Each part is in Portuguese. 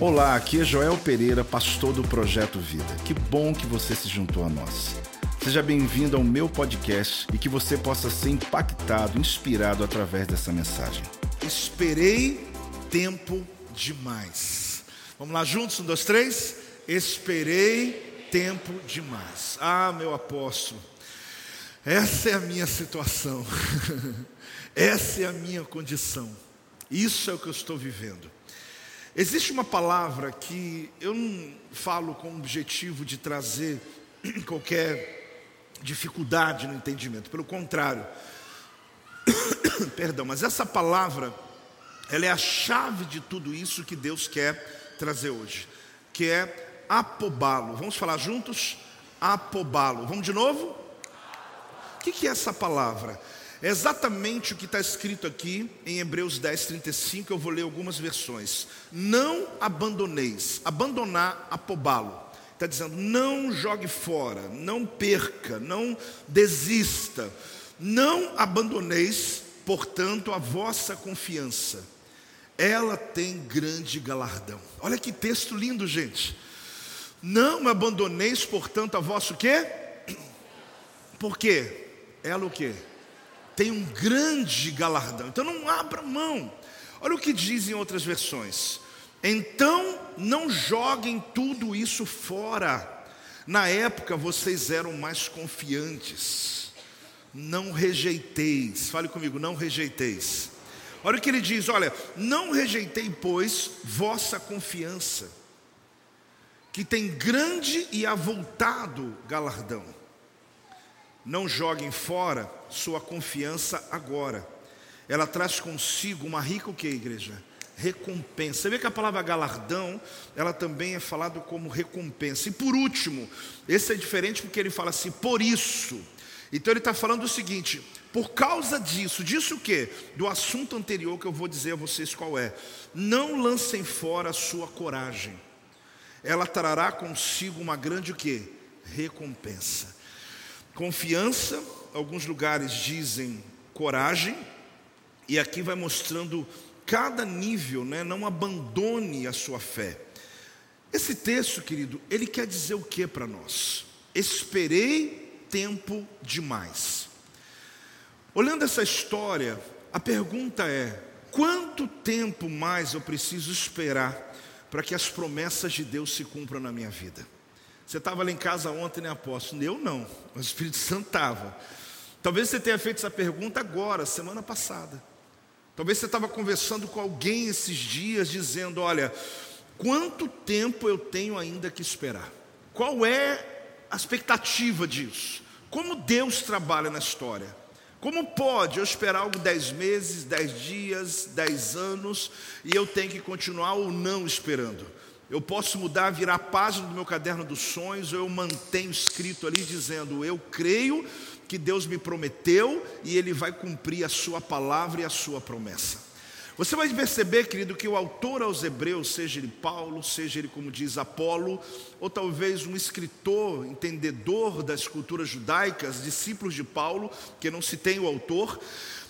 Olá, aqui é Joel Pereira, pastor do Projeto Vida. Que bom que você se juntou a nós. Seja bem-vindo ao meu podcast e que você possa ser impactado, inspirado através dessa mensagem. Esperei tempo demais. Vamos lá juntos, um, dois, três. Esperei tempo demais. Ah, meu apóstolo, essa é a minha situação, essa é a minha condição, isso é o que eu estou vivendo. Existe uma palavra que eu não falo com o objetivo de trazer qualquer dificuldade no entendimento, pelo contrário, perdão, mas essa palavra, ela é a chave de tudo isso que Deus quer trazer hoje, que é apobá-lo. Vamos falar juntos? Apobá-lo. Vamos de novo? O que é essa palavra? É exatamente o que está escrito aqui em Hebreus 10, 35. Eu vou ler algumas versões. Não abandoneis, abandonar, apobá-lo. Está dizendo, não jogue fora, não perca, não desista, não abandoneis, portanto, a vossa confiança. Ela tem grande galardão. Olha que texto lindo, gente. Não abandoneis, portanto, a vosso quê? Por quê? Ela o quê? Tem um grande galardão. Então não abra mão. Olha o que diz em outras versões. Então não joguem tudo isso fora. Na época vocês eram mais confiantes. Não rejeiteis. Fale comigo, não rejeiteis. Olha o que ele diz: olha, não rejeitei, pois, vossa confiança, que tem grande e avultado galardão. Não joguem fora sua confiança agora. Ela traz consigo uma rica o que, igreja? Recompensa. Você vê que a palavra galardão, ela também é falado como recompensa. E por último, esse é diferente porque ele fala assim, por isso. Então ele está falando o seguinte: por causa disso, disso o quê? Do assunto anterior que eu vou dizer a vocês qual é. Não lancem fora a sua coragem. Ela trará consigo uma grande o quê? Recompensa. Confiança alguns lugares dizem coragem, e aqui vai mostrando cada nível, né? não abandone a sua fé. Esse texto, querido, ele quer dizer o que para nós? Esperei tempo demais. Olhando essa história, a pergunta é: quanto tempo mais eu preciso esperar para que as promessas de Deus se cumpram na minha vida? Você estava lá em casa ontem, né, apóstolo? Eu não, o Espírito Santo estava. Talvez você tenha feito essa pergunta agora, semana passada. Talvez você estava conversando com alguém esses dias, dizendo: Olha, quanto tempo eu tenho ainda que esperar? Qual é a expectativa disso? Como Deus trabalha na história? Como pode eu esperar algo dez meses, dez dias, dez anos e eu tenho que continuar ou não esperando? Eu posso mudar, virar a página do meu caderno dos sonhos, ou eu mantenho escrito ali dizendo: Eu creio que Deus me prometeu e Ele vai cumprir a Sua palavra e a Sua promessa. Você vai perceber, querido, que o autor aos Hebreus, seja ele Paulo, seja ele, como diz, Apolo, ou talvez um escritor, entendedor das culturas judaicas, discípulos de Paulo, que não se tem o autor,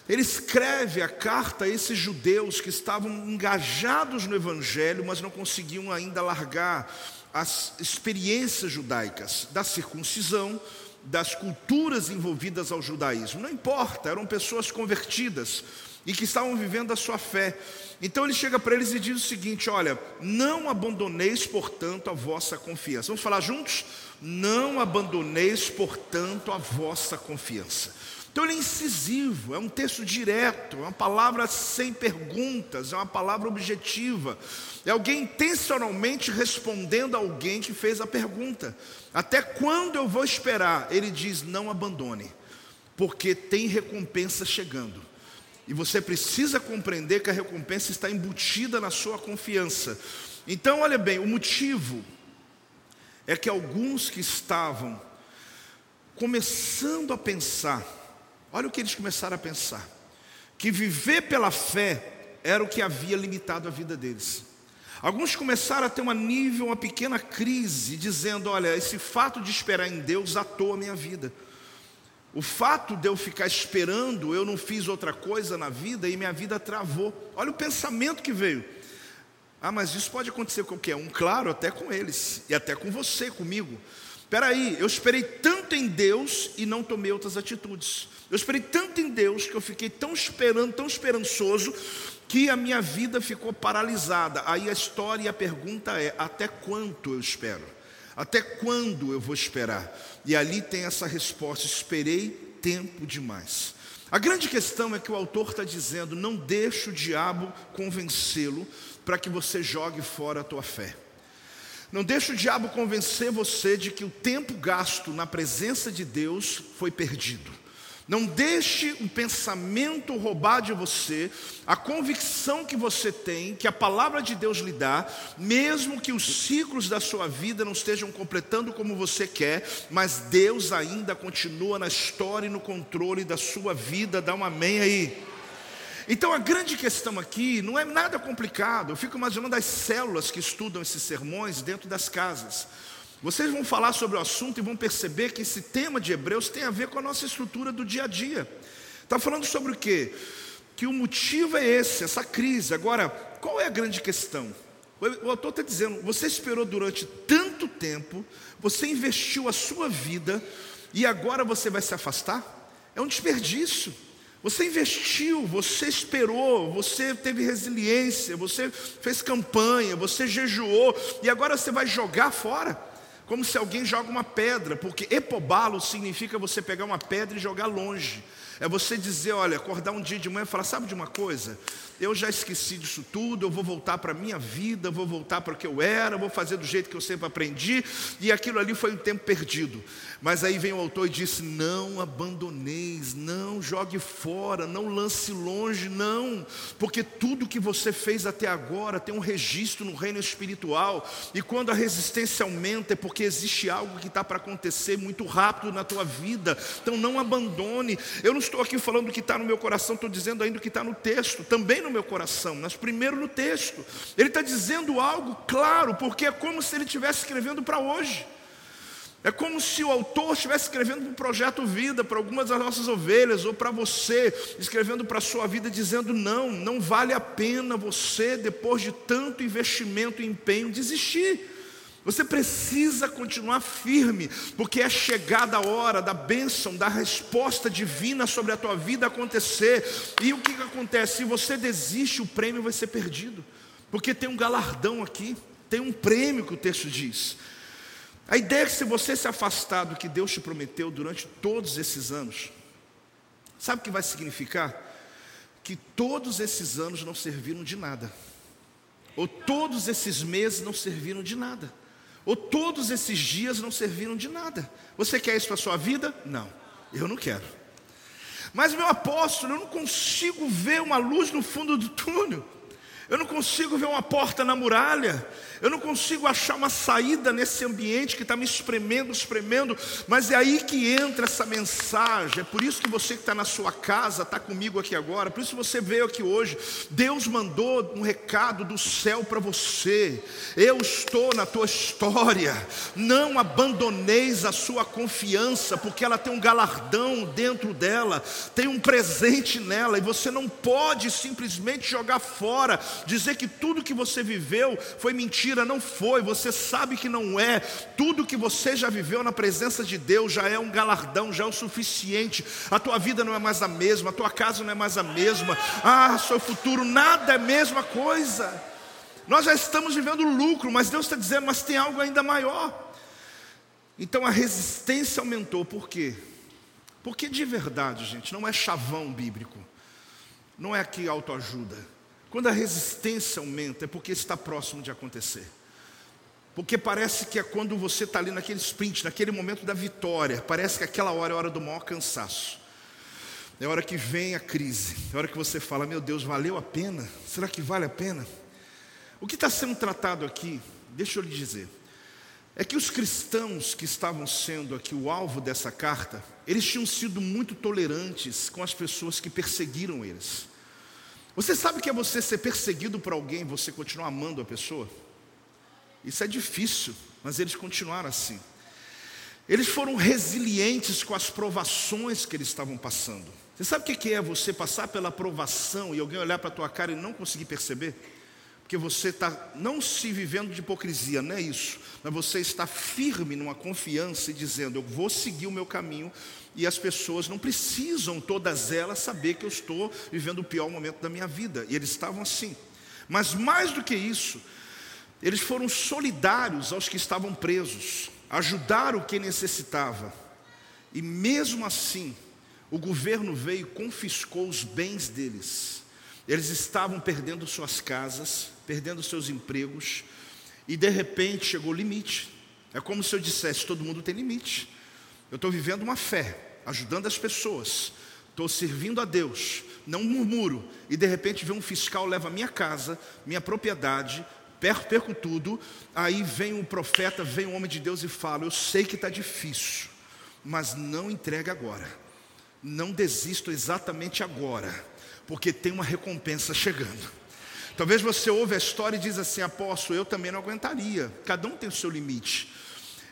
ele escreve a carta a esses judeus que estavam engajados no Evangelho, mas não conseguiam ainda largar as experiências judaicas da circuncisão, das culturas envolvidas ao judaísmo. Não importa, eram pessoas convertidas e que estavam vivendo a sua fé. Então ele chega para eles e diz o seguinte: Olha, não abandoneis, portanto, a vossa confiança. Vamos falar juntos? Não abandoneis, portanto, a vossa confiança. Então ele é incisivo, é um texto direto, é uma palavra sem perguntas, é uma palavra objetiva. É alguém intencionalmente respondendo a alguém que fez a pergunta. Até quando eu vou esperar? Ele diz: não abandone, porque tem recompensa chegando. E você precisa compreender que a recompensa está embutida na sua confiança. Então, olha bem, o motivo é que alguns que estavam começando a pensar, olha o que eles começaram a pensar, que viver pela fé era o que havia limitado a vida deles. Alguns começaram a ter uma nível, uma pequena crise, dizendo: olha, esse fato de esperar em Deus atou a minha vida. O fato de eu ficar esperando, eu não fiz outra coisa na vida e minha vida travou. Olha o pensamento que veio. Ah, mas isso pode acontecer com qualquer um, claro, até com eles, e até com você, comigo. Espera aí, eu esperei tanto em Deus e não tomei outras atitudes. Eu esperei tanto em Deus que eu fiquei tão esperando, tão esperançoso, que a minha vida ficou paralisada. Aí a história e a pergunta é: até quanto eu espero? Até quando eu vou esperar? E ali tem essa resposta: esperei tempo demais. A grande questão é que o autor está dizendo: não deixe o diabo convencê-lo para que você jogue fora a tua fé. Não deixe o diabo convencer você de que o tempo gasto na presença de Deus foi perdido. Não deixe um pensamento roubar de você a convicção que você tem, que a palavra de Deus lhe dá, mesmo que os ciclos da sua vida não estejam completando como você quer, mas Deus ainda continua na história e no controle da sua vida. Dá um amém aí. Então a grande questão aqui não é nada complicado. Eu fico imaginando as células que estudam esses sermões dentro das casas. Vocês vão falar sobre o assunto e vão perceber que esse tema de Hebreus tem a ver com a nossa estrutura do dia a dia. Está falando sobre o quê? Que o motivo é esse, essa crise. Agora, qual é a grande questão? O autor está dizendo: você esperou durante tanto tempo, você investiu a sua vida e agora você vai se afastar? É um desperdício. Você investiu, você esperou, você teve resiliência, você fez campanha, você jejuou e agora você vai jogar fora? Como se alguém joga uma pedra, porque epobalo significa você pegar uma pedra e jogar longe. É você dizer, olha, acordar um dia de manhã e falar, sabe de uma coisa? Eu já esqueci disso tudo, eu vou voltar para a minha vida, vou voltar para o que eu era, vou fazer do jeito que eu sempre aprendi, e aquilo ali foi um tempo perdido. Mas aí vem o autor e disse: Não abandoneis, não jogue fora, não lance longe, não, porque tudo que você fez até agora tem um registro no reino espiritual, e quando a resistência aumenta é porque existe algo que está para acontecer muito rápido na tua vida, então não abandone. Eu não estou aqui falando do que está no meu coração, estou dizendo ainda o que está no texto, também no meu coração, mas primeiro no texto. Ele está dizendo algo claro, porque é como se ele estivesse escrevendo para hoje. É como se o autor estivesse escrevendo para o projeto Vida, para algumas das nossas ovelhas, ou para você, escrevendo para a sua vida, dizendo: não, não vale a pena você, depois de tanto investimento e empenho, desistir. Você precisa continuar firme, porque é chegada a hora da bênção, da resposta divina sobre a tua vida acontecer. E o que, que acontece? Se você desiste, o prêmio vai ser perdido, porque tem um galardão aqui, tem um prêmio que o texto diz. A ideia é que se você se afastar do que Deus te prometeu durante todos esses anos, sabe o que vai significar? Que todos esses anos não serviram de nada, ou todos esses meses não serviram de nada, ou todos esses dias não serviram de nada. Você quer isso para a sua vida? Não, eu não quero. Mas, meu apóstolo, eu não consigo ver uma luz no fundo do túnel. Eu não consigo ver uma porta na muralha. Eu não consigo achar uma saída nesse ambiente que está me espremendo, espremendo, mas é aí que entra essa mensagem. É por isso que você que está na sua casa, está comigo aqui agora, por isso você veio aqui hoje. Deus mandou um recado do céu para você. Eu estou na tua história. Não abandoneis a sua confiança, porque ela tem um galardão dentro dela, tem um presente nela, e você não pode simplesmente jogar fora, dizer que tudo que você viveu foi mentira mentira, não foi, você sabe que não é. Tudo que você já viveu na presença de Deus já é um galardão, já é o suficiente. A tua vida não é mais a mesma, a tua casa não é mais a mesma. Ah, seu futuro, nada é a mesma coisa. Nós já estamos vivendo lucro, mas Deus está dizendo, mas tem algo ainda maior. Então a resistência aumentou, por quê? Porque de verdade, gente, não é chavão bíblico, não é aqui autoajuda. Quando a resistência aumenta, é porque está próximo de acontecer. Porque parece que é quando você está ali naquele sprint, naquele momento da vitória, parece que aquela hora é a hora do maior cansaço. É a hora que vem a crise, é a hora que você fala: Meu Deus, valeu a pena? Será que vale a pena? O que está sendo tratado aqui, deixa eu lhe dizer, é que os cristãos que estavam sendo aqui o alvo dessa carta, eles tinham sido muito tolerantes com as pessoas que perseguiram eles. Você sabe que é você ser perseguido por alguém e você continuar amando a pessoa? Isso é difícil, mas eles continuaram assim. Eles foram resilientes com as provações que eles estavam passando. Você sabe o que é você passar pela provação e alguém olhar para a tua cara e não conseguir perceber? porque você está não se vivendo de hipocrisia, não é isso, mas você está firme numa confiança e dizendo: Eu vou seguir o meu caminho, e as pessoas não precisam, todas elas, saber que eu estou vivendo o pior momento da minha vida, e eles estavam assim. Mas mais do que isso, eles foram solidários aos que estavam presos, ajudaram quem necessitava, e mesmo assim, o governo veio e confiscou os bens deles. Eles estavam perdendo suas casas, perdendo seus empregos, e de repente chegou o limite. É como se eu dissesse: todo mundo tem limite. Eu estou vivendo uma fé, ajudando as pessoas, estou servindo a Deus, não murmuro, e de repente vem um fiscal, leva minha casa, minha propriedade, perco tudo. Aí vem um profeta, vem um homem de Deus e fala: Eu sei que está difícil, mas não entregue agora, não desisto exatamente agora, porque tem uma recompensa chegando. Talvez você ouve a história e diz assim, apóstolo, eu também não aguentaria. Cada um tem o seu limite.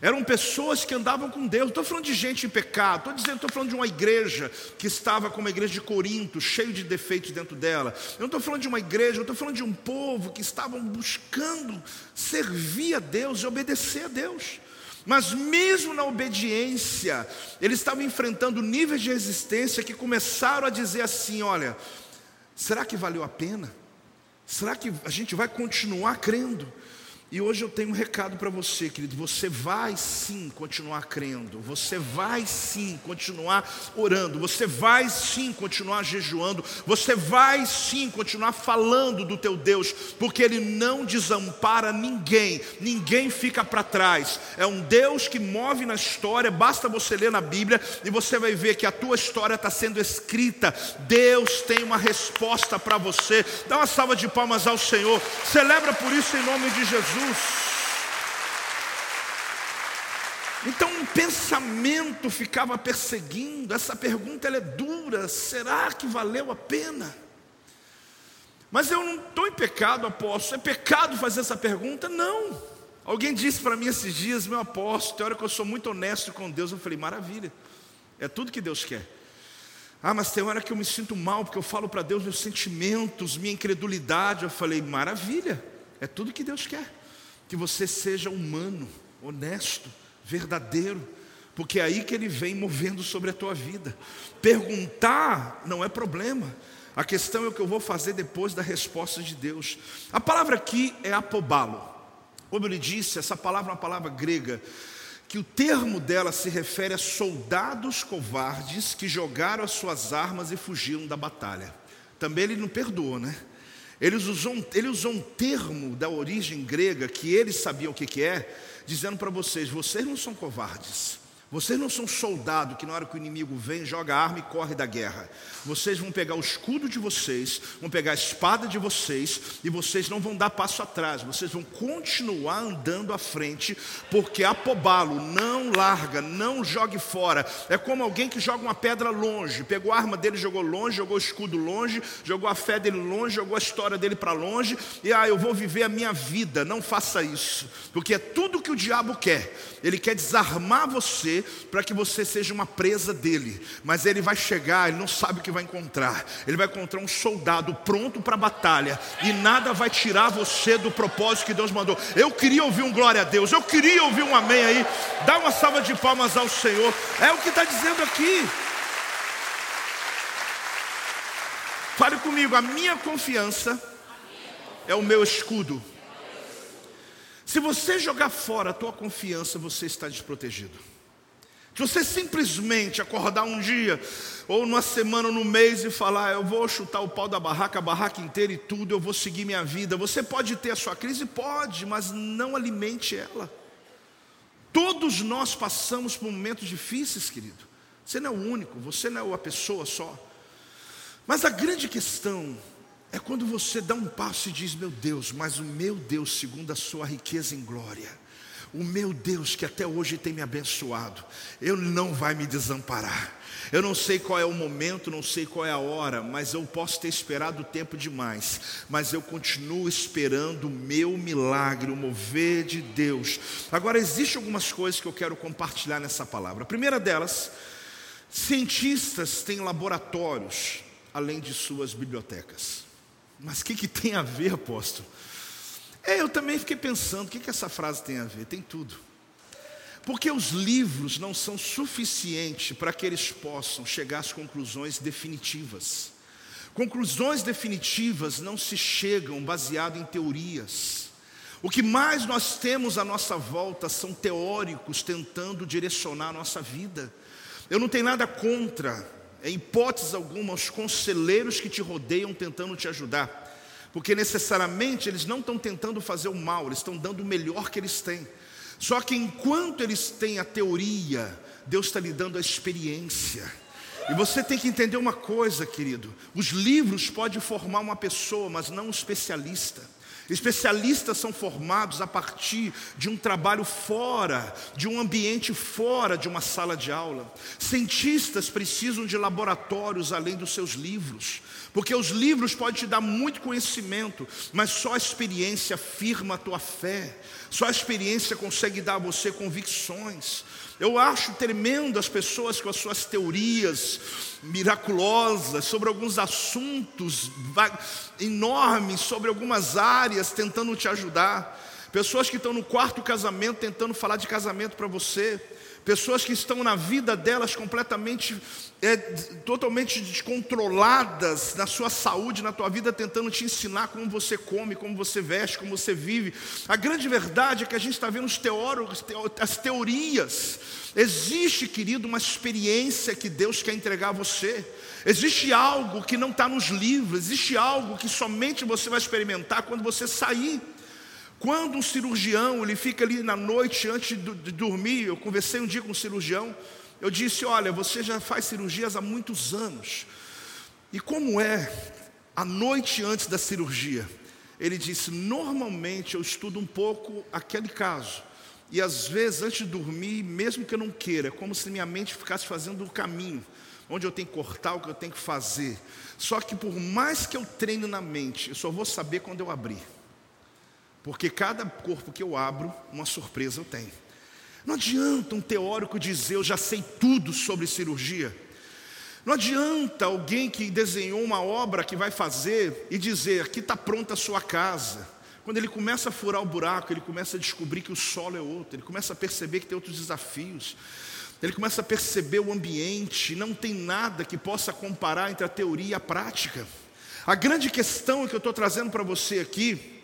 Eram pessoas que andavam com Deus. Estou falando de gente em pecado. Estou dizendo, estou falando de uma igreja que estava como a igreja de Corinto, cheio de defeitos dentro dela. Eu não estou falando de uma igreja, eu estou falando de um povo que estavam buscando servir a Deus e obedecer a Deus. Mas mesmo na obediência, eles estavam enfrentando níveis de resistência que começaram a dizer assim: olha, será que valeu a pena? Será que a gente vai continuar crendo? E hoje eu tenho um recado para você, querido. Você vai sim continuar crendo, você vai sim continuar orando, você vai sim continuar jejuando, você vai sim continuar falando do teu Deus, porque Ele não desampara ninguém, ninguém fica para trás. É um Deus que move na história, basta você ler na Bíblia e você vai ver que a tua história está sendo escrita. Deus tem uma resposta para você. Dá uma salva de palmas ao Senhor, celebra por isso em nome de Jesus. Jesus. Então um pensamento ficava perseguindo, essa pergunta ela é dura, será que valeu a pena? Mas eu não estou em pecado, apóstolo, é pecado fazer essa pergunta? Não. Alguém disse para mim esses dias, meu apóstolo, tem hora que eu sou muito honesto com Deus, eu falei, maravilha, é tudo que Deus quer. Ah, mas tem hora que eu me sinto mal, porque eu falo para Deus meus sentimentos, minha incredulidade, eu falei, maravilha, é tudo que Deus quer que você seja humano, honesto, verdadeiro, porque é aí que ele vem movendo sobre a tua vida. Perguntar não é problema. A questão é o que eu vou fazer depois da resposta de Deus. A palavra aqui é apobalo. Como ele disse, essa palavra é uma palavra grega, que o termo dela se refere a soldados covardes que jogaram as suas armas e fugiram da batalha. Também ele não perdoa, né? Eles ele usou um termo da origem grega que eles sabiam o que, que é, dizendo para vocês: vocês não são covardes, vocês não são soldado que na hora que o inimigo vem, joga a arma e corre da guerra. Vocês vão pegar o escudo de vocês, vão pegar a espada de vocês e vocês não vão dar passo atrás. Vocês vão continuar andando à frente, porque apobalo, não larga, não jogue fora. É como alguém que joga uma pedra longe, pegou a arma dele, jogou longe, jogou o escudo longe, jogou a fé dele longe, jogou a história dele para longe e ah, eu vou viver a minha vida. Não faça isso, porque é tudo que o diabo quer. Ele quer desarmar você para que você seja uma presa dele. Mas ele vai chegar, ele não sabe o que vai encontrar. Ele vai encontrar um soldado pronto para a batalha e nada vai tirar você do propósito que Deus mandou. Eu queria ouvir um glória a Deus, eu queria ouvir um amém aí. Dá uma salva de palmas ao Senhor. É o que está dizendo aqui. Fale comigo, a minha confiança é o meu escudo. Se você jogar fora a tua confiança, você está desprotegido. Se você simplesmente acordar um dia, ou numa semana, ou no mês e falar, eu vou chutar o pau da barraca, a barraca inteira e tudo, eu vou seguir minha vida. Você pode ter a sua crise? Pode, mas não alimente ela. Todos nós passamos por momentos difíceis, querido. Você não é o único, você não é uma pessoa só. Mas a grande questão é quando você dá um passo e diz: Meu Deus, mas o meu Deus, segundo a sua riqueza em glória, o meu Deus que até hoje tem me abençoado, Ele não vai me desamparar. Eu não sei qual é o momento, não sei qual é a hora, mas eu posso ter esperado tempo demais. Mas eu continuo esperando o meu milagre, o mover de Deus. Agora, existem algumas coisas que eu quero compartilhar nessa palavra. A primeira delas, cientistas têm laboratórios além de suas bibliotecas. Mas o que, que tem a ver, apóstolo? É, eu também fiquei pensando, o que, que essa frase tem a ver? Tem tudo. Porque os livros não são suficientes para que eles possam chegar às conclusões definitivas. Conclusões definitivas não se chegam baseado em teorias. O que mais nós temos à nossa volta são teóricos tentando direcionar a nossa vida. Eu não tenho nada contra, em hipótese alguma, os conselheiros que te rodeiam tentando te ajudar, porque necessariamente eles não estão tentando fazer o mal, eles estão dando o melhor que eles têm. Só que enquanto eles têm a teoria, Deus está lhe dando a experiência. E você tem que entender uma coisa, querido: os livros podem formar uma pessoa, mas não um especialista. Especialistas são formados a partir de um trabalho fora, de um ambiente fora de uma sala de aula. Cientistas precisam de laboratórios além dos seus livros, porque os livros podem te dar muito conhecimento, mas só a experiência firma a tua fé, só a experiência consegue dar a você convicções. Eu acho tremendo as pessoas com as suas teorias miraculosas sobre alguns assuntos enormes, sobre algumas áreas, tentando te ajudar. Pessoas que estão no quarto casamento tentando falar de casamento para você. Pessoas que estão na vida delas completamente, é, totalmente descontroladas na sua saúde, na tua vida, tentando te ensinar como você come, como você veste, como você vive. A grande verdade é que a gente está vendo os teóricos, as teorias. Existe, querido, uma experiência que Deus quer entregar a você. Existe algo que não está nos livros, existe algo que somente você vai experimentar quando você sair. Quando um cirurgião ele fica ali na noite antes de dormir, eu conversei um dia com um cirurgião, eu disse: Olha, você já faz cirurgias há muitos anos, e como é a noite antes da cirurgia? Ele disse: Normalmente eu estudo um pouco aquele caso, e às vezes antes de dormir, mesmo que eu não queira, é como se minha mente ficasse fazendo o caminho, onde eu tenho que cortar o que eu tenho que fazer. Só que por mais que eu treine na mente, eu só vou saber quando eu abrir. Porque cada corpo que eu abro, uma surpresa eu tenho. Não adianta um teórico dizer eu já sei tudo sobre cirurgia. Não adianta alguém que desenhou uma obra que vai fazer e dizer aqui está pronta a sua casa. Quando ele começa a furar o buraco, ele começa a descobrir que o solo é outro, ele começa a perceber que tem outros desafios, ele começa a perceber o ambiente, não tem nada que possa comparar entre a teoria e a prática. A grande questão que eu estou trazendo para você aqui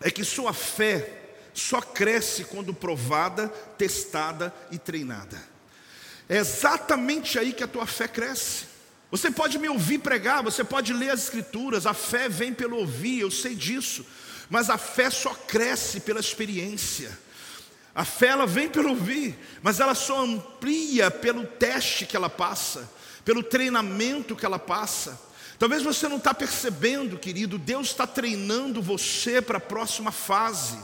é que sua fé só cresce quando provada, testada e treinada. É exatamente aí que a tua fé cresce. Você pode me ouvir pregar, você pode ler as escrituras, a fé vem pelo ouvir, eu sei disso, mas a fé só cresce pela experiência. A fé ela vem pelo ouvir, mas ela só amplia pelo teste que ela passa, pelo treinamento que ela passa. Talvez você não está percebendo, querido, Deus está treinando você para a próxima fase.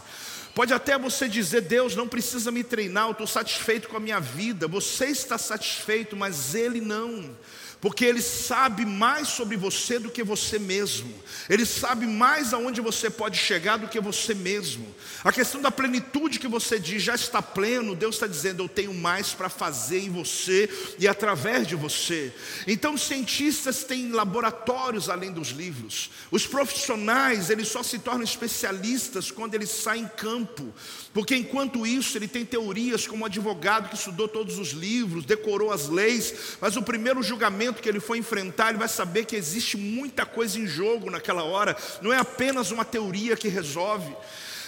Pode até você dizer, Deus não precisa me treinar, eu estou satisfeito com a minha vida. Você está satisfeito, mas Ele não porque Ele sabe mais sobre você do que você mesmo, Ele sabe mais aonde você pode chegar do que você mesmo. A questão da plenitude que você diz já está pleno, Deus está dizendo: Eu tenho mais para fazer em você e através de você. Então, cientistas têm laboratórios além dos livros, os profissionais, eles só se tornam especialistas quando eles saem em campo, porque enquanto isso, ele tem teorias como advogado que estudou todos os livros, decorou as leis, mas o primeiro julgamento que ele for enfrentar, ele vai saber que existe muita coisa em jogo naquela hora, não é apenas uma teoria que resolve.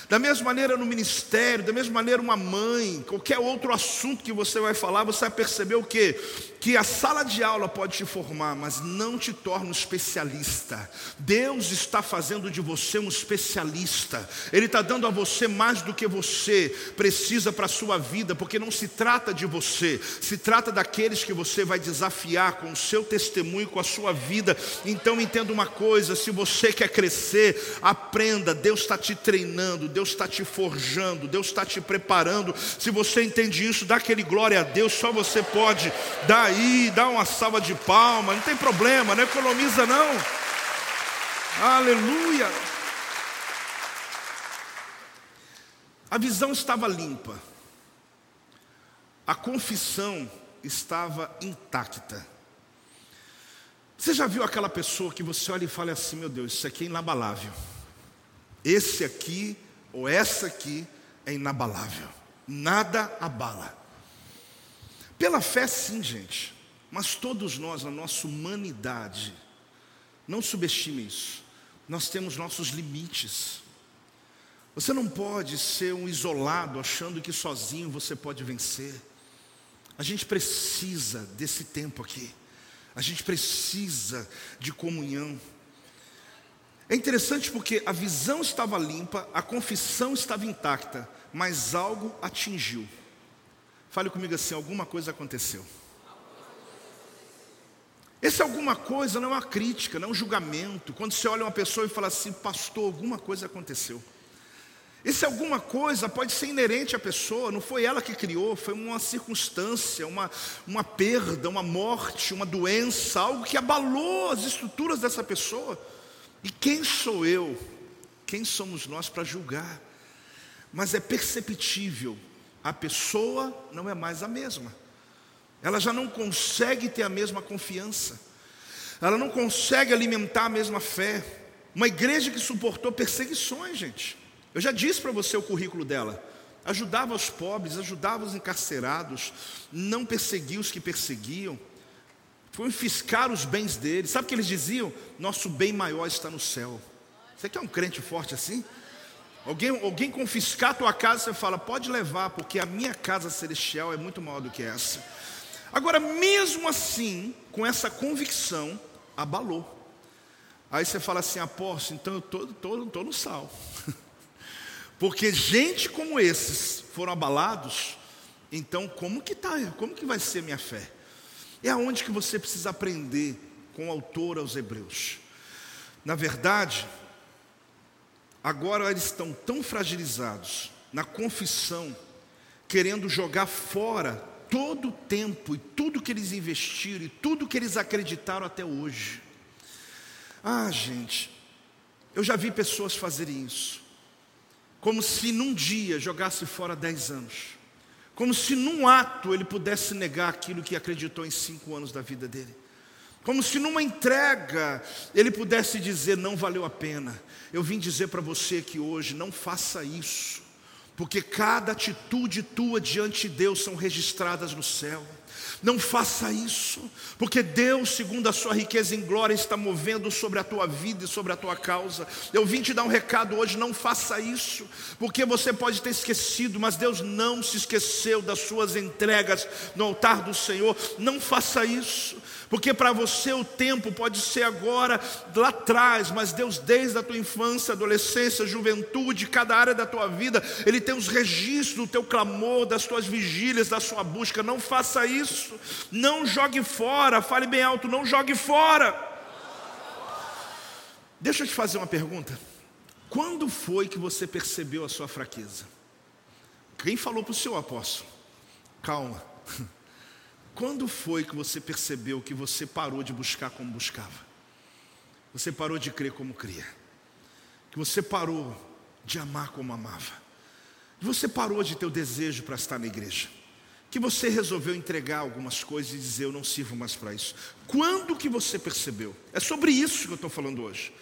Da mesma maneira no ministério, da mesma maneira uma mãe, qualquer outro assunto que você vai falar, você vai perceber o quê? que a sala de aula pode te formar, mas não te torna um especialista. Deus está fazendo de você um especialista. Ele está dando a você mais do que você precisa para a sua vida, porque não se trata de você, se trata daqueles que você vai desafiar com o seu testemunho, com a sua vida. Então entenda uma coisa: se você quer crescer, aprenda. Deus está te treinando, Deus está te forjando, Deus está te preparando. Se você entende isso, dá aquele glória a Deus. Só você pode dar aí, dá uma salva de palmas, não tem problema, não economiza não. Aleluia. A visão estava limpa, a confissão estava intacta. Você já viu aquela pessoa que você olha e fala assim: meu Deus, isso aqui é inabalável. Esse aqui, ou essa aqui é inabalável. Nada abala. Pela fé, sim, gente. Mas todos nós, na nossa humanidade, não subestime isso. Nós temos nossos limites. Você não pode ser um isolado achando que sozinho você pode vencer. A gente precisa desse tempo aqui. A gente precisa de comunhão. É interessante porque a visão estava limpa, a confissão estava intacta, mas algo atingiu. Fale comigo assim: alguma coisa aconteceu. Esse alguma coisa não é uma crítica, não é um julgamento. Quando você olha uma pessoa e fala assim, pastor, alguma coisa aconteceu. Esse alguma coisa pode ser inerente à pessoa, não foi ela que criou, foi uma circunstância, uma, uma perda, uma morte, uma doença, algo que abalou as estruturas dessa pessoa. E quem sou eu? Quem somos nós para julgar? Mas é perceptível, a pessoa não é mais a mesma ela já não consegue ter a mesma confiança, ela não consegue alimentar a mesma fé. Uma igreja que suportou perseguições, gente. Eu já disse para você o currículo dela. Ajudava os pobres, ajudava os encarcerados, não perseguia os que perseguiam, foi os bens deles. Sabe o que eles diziam? Nosso bem maior está no céu. Você quer um crente forte assim? Alguém, alguém confiscar a tua casa, você fala, pode levar, porque a minha casa celestial é muito maior do que essa. Agora, mesmo assim, com essa convicção, abalou. Aí você fala assim, apóstolo, então eu estou no sal. Porque gente como esses foram abalados, então como que tá? Como que vai ser minha fé? É aonde que você precisa aprender com o autor aos Hebreus. Na verdade, agora eles estão tão fragilizados na confissão, querendo jogar fora todo o tempo e tudo que eles investiram e tudo que eles acreditaram até hoje. Ah, gente, eu já vi pessoas fazerem isso, como se num dia jogasse fora dez anos, como se num ato ele pudesse negar aquilo que acreditou em cinco anos da vida dele, como se numa entrega ele pudesse dizer não valeu a pena. Eu vim dizer para você que hoje não faça isso porque cada atitude tua diante de Deus são registradas no céu. Não faça isso, porque Deus, segundo a sua riqueza em glória, está movendo sobre a tua vida e sobre a tua causa. Eu vim te dar um recado hoje: não faça isso, porque você pode ter esquecido, mas Deus não se esqueceu das suas entregas no altar do Senhor. Não faça isso, porque para você o tempo pode ser agora, lá atrás, mas Deus, desde a tua infância, adolescência, juventude, cada área da tua vida, Ele tem os registros do teu clamor, das tuas vigílias, da sua busca. Não faça isso, não jogue fora, fale bem alto, não jogue fora. Deixa eu te fazer uma pergunta. Quando foi que você percebeu a sua fraqueza? Quem falou para o seu apóstolo? Calma. Quando foi que você percebeu que você parou de buscar como buscava? Você parou de crer como cria. Que você parou de amar como amava. Que você parou de ter o desejo para estar na igreja. Que você resolveu entregar algumas coisas e dizer eu não sirvo mais para isso. Quando que você percebeu? É sobre isso que eu estou falando hoje.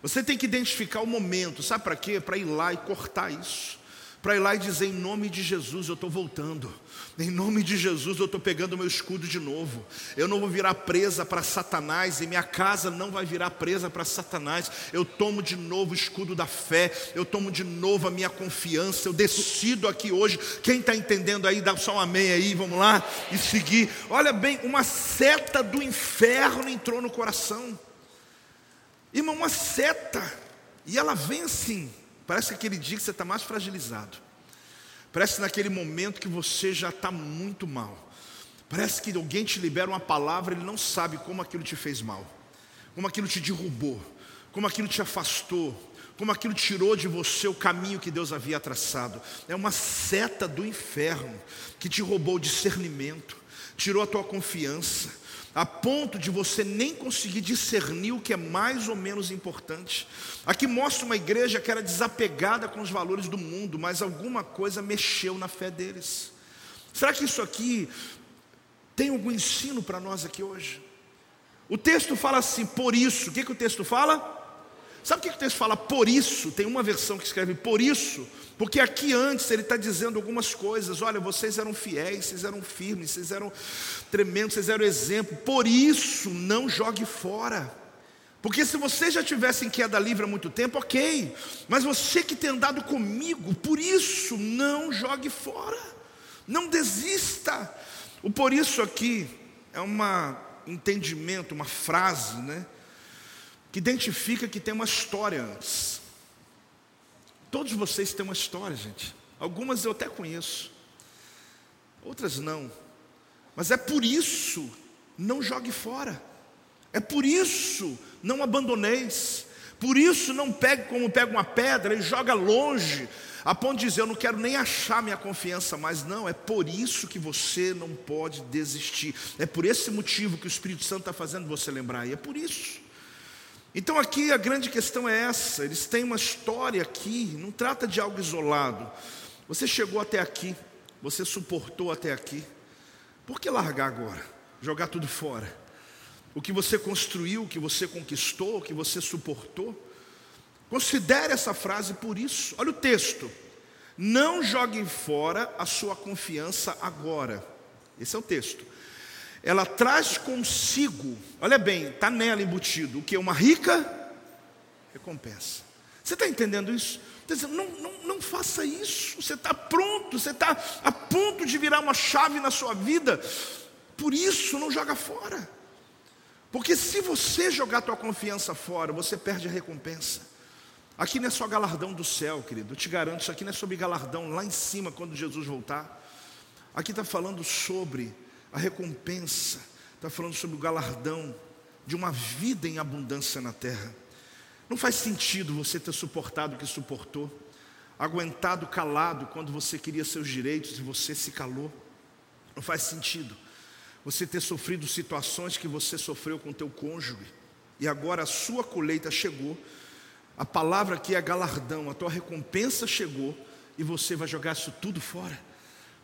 Você tem que identificar o momento, sabe para quê? Para ir lá e cortar isso para ir lá e dizer: em nome de Jesus eu estou voltando, em nome de Jesus eu estou pegando meu escudo de novo. Eu não vou virar presa para Satanás, e minha casa não vai virar presa para Satanás. Eu tomo de novo o escudo da fé, eu tomo de novo a minha confiança. Eu decido aqui hoje. Quem está entendendo aí, dá só um amém aí, vamos lá e seguir. Olha bem, uma seta do inferno entrou no coração, irmão, uma seta, e ela vem assim Parece que aquele dia que você está mais fragilizado. Parece naquele momento que você já está muito mal. Parece que alguém te libera uma palavra, ele não sabe como aquilo te fez mal, como aquilo te derrubou, como aquilo te afastou, como aquilo tirou de você o caminho que Deus havia traçado. É uma seta do inferno que te roubou o discernimento, tirou a tua confiança, a ponto de você nem conseguir discernir o que é mais ou menos importante. Aqui mostra uma igreja que era desapegada com os valores do mundo, mas alguma coisa mexeu na fé deles. Será que isso aqui tem algum ensino para nós aqui hoje? O texto fala assim, por isso, o que, que o texto fala? Sabe o que o texto fala por isso? Tem uma versão que escreve por isso, porque aqui antes ele está dizendo algumas coisas. Olha, vocês eram fiéis, vocês eram firmes, vocês eram tremendos, vocês eram exemplo. Por isso, não jogue fora. Porque se você já tivesse em queda livre há muito tempo, ok. Mas você que tem andado comigo, por isso, não jogue fora. Não desista. O por isso aqui é um entendimento, uma frase, né? que identifica que tem uma história antes. Todos vocês têm uma história, gente. Algumas eu até conheço, outras não. Mas é por isso, não jogue fora. É por isso, não abandoneis. Por isso, não pegue como pega uma pedra e joga longe, a ponto de dizer: Eu não quero nem achar minha confiança mais. Não, é por isso que você não pode desistir. É por esse motivo que o Espírito Santo está fazendo você lembrar. E é por isso. Então aqui a grande questão é essa: eles têm uma história aqui, não trata de algo isolado. Você chegou até aqui, você suportou até aqui, por que largar agora? Jogar tudo fora? O que você construiu, o que você conquistou, o que você suportou? Considere essa frase por isso. Olha o texto. Não jogue fora a sua confiança agora. Esse é o texto ela traz consigo, olha bem, está nela embutido, o que? Uma rica recompensa. Você está entendendo isso? Não, não, não faça isso, você está pronto, você está a ponto de virar uma chave na sua vida, por isso não joga fora. Porque se você jogar tua confiança fora, você perde a recompensa. Aqui não é só galardão do céu, querido. Eu te garanto, isso aqui não é sobre galardão lá em cima quando Jesus voltar. Aqui está falando sobre a recompensa, está falando sobre o galardão de uma vida em abundância na terra. Não faz sentido você ter suportado o que suportou, aguentado calado quando você queria seus direitos e você se calou. Não faz sentido você ter sofrido situações que você sofreu com teu cônjuge e agora a sua colheita chegou. A palavra aqui é galardão, a tua recompensa chegou e você vai jogar isso tudo fora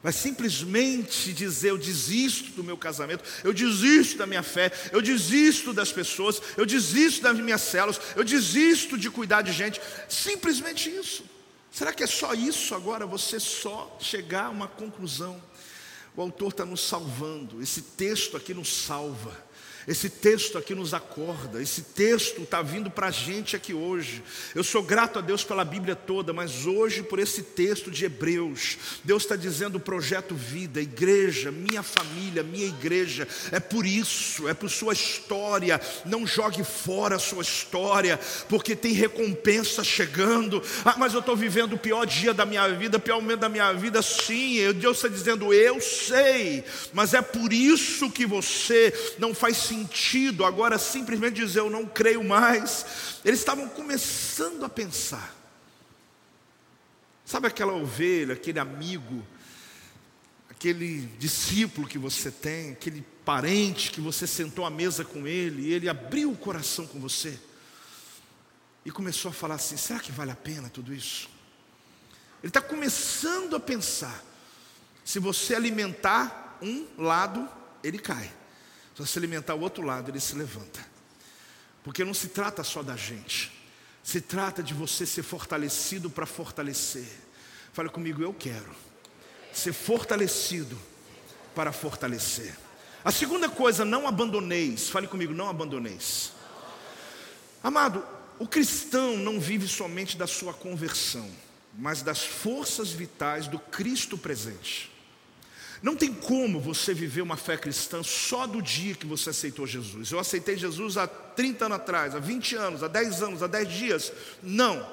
vai simplesmente dizer: Eu desisto do meu casamento, eu desisto da minha fé, eu desisto das pessoas, eu desisto das minhas células, eu desisto de cuidar de gente. Simplesmente isso. Será que é só isso agora? Você só chegar a uma conclusão. O autor está nos salvando, esse texto aqui nos salva. Esse texto aqui nos acorda, esse texto está vindo para a gente aqui hoje. Eu sou grato a Deus pela Bíblia toda, mas hoje por esse texto de Hebreus, Deus está dizendo o projeto vida, igreja, minha família, minha igreja, é por isso, é por sua história. Não jogue fora a sua história, porque tem recompensa chegando. Ah, mas eu estou vivendo o pior dia da minha vida, o pior momento da minha vida. Sim, Deus está dizendo, eu sei, mas é por isso que você não faz sentido agora simplesmente dizer eu não creio mais. Eles estavam começando a pensar. Sabe aquela ovelha, aquele amigo, aquele discípulo que você tem, aquele parente que você sentou à mesa com ele e ele abriu o coração com você e começou a falar assim: será que vale a pena tudo isso? Ele está começando a pensar: se você alimentar um lado, ele cai. Se você alimentar o outro lado, ele se levanta. Porque não se trata só da gente, se trata de você ser fortalecido para fortalecer. Fale comigo, eu quero ser fortalecido para fortalecer. A segunda coisa, não abandoneis. Fale comigo, não abandoneis. Amado, o cristão não vive somente da sua conversão, mas das forças vitais do Cristo presente. Não tem como você viver uma fé cristã só do dia que você aceitou Jesus. Eu aceitei Jesus há 30 anos atrás, há 20 anos, há 10 anos, há 10 dias. Não.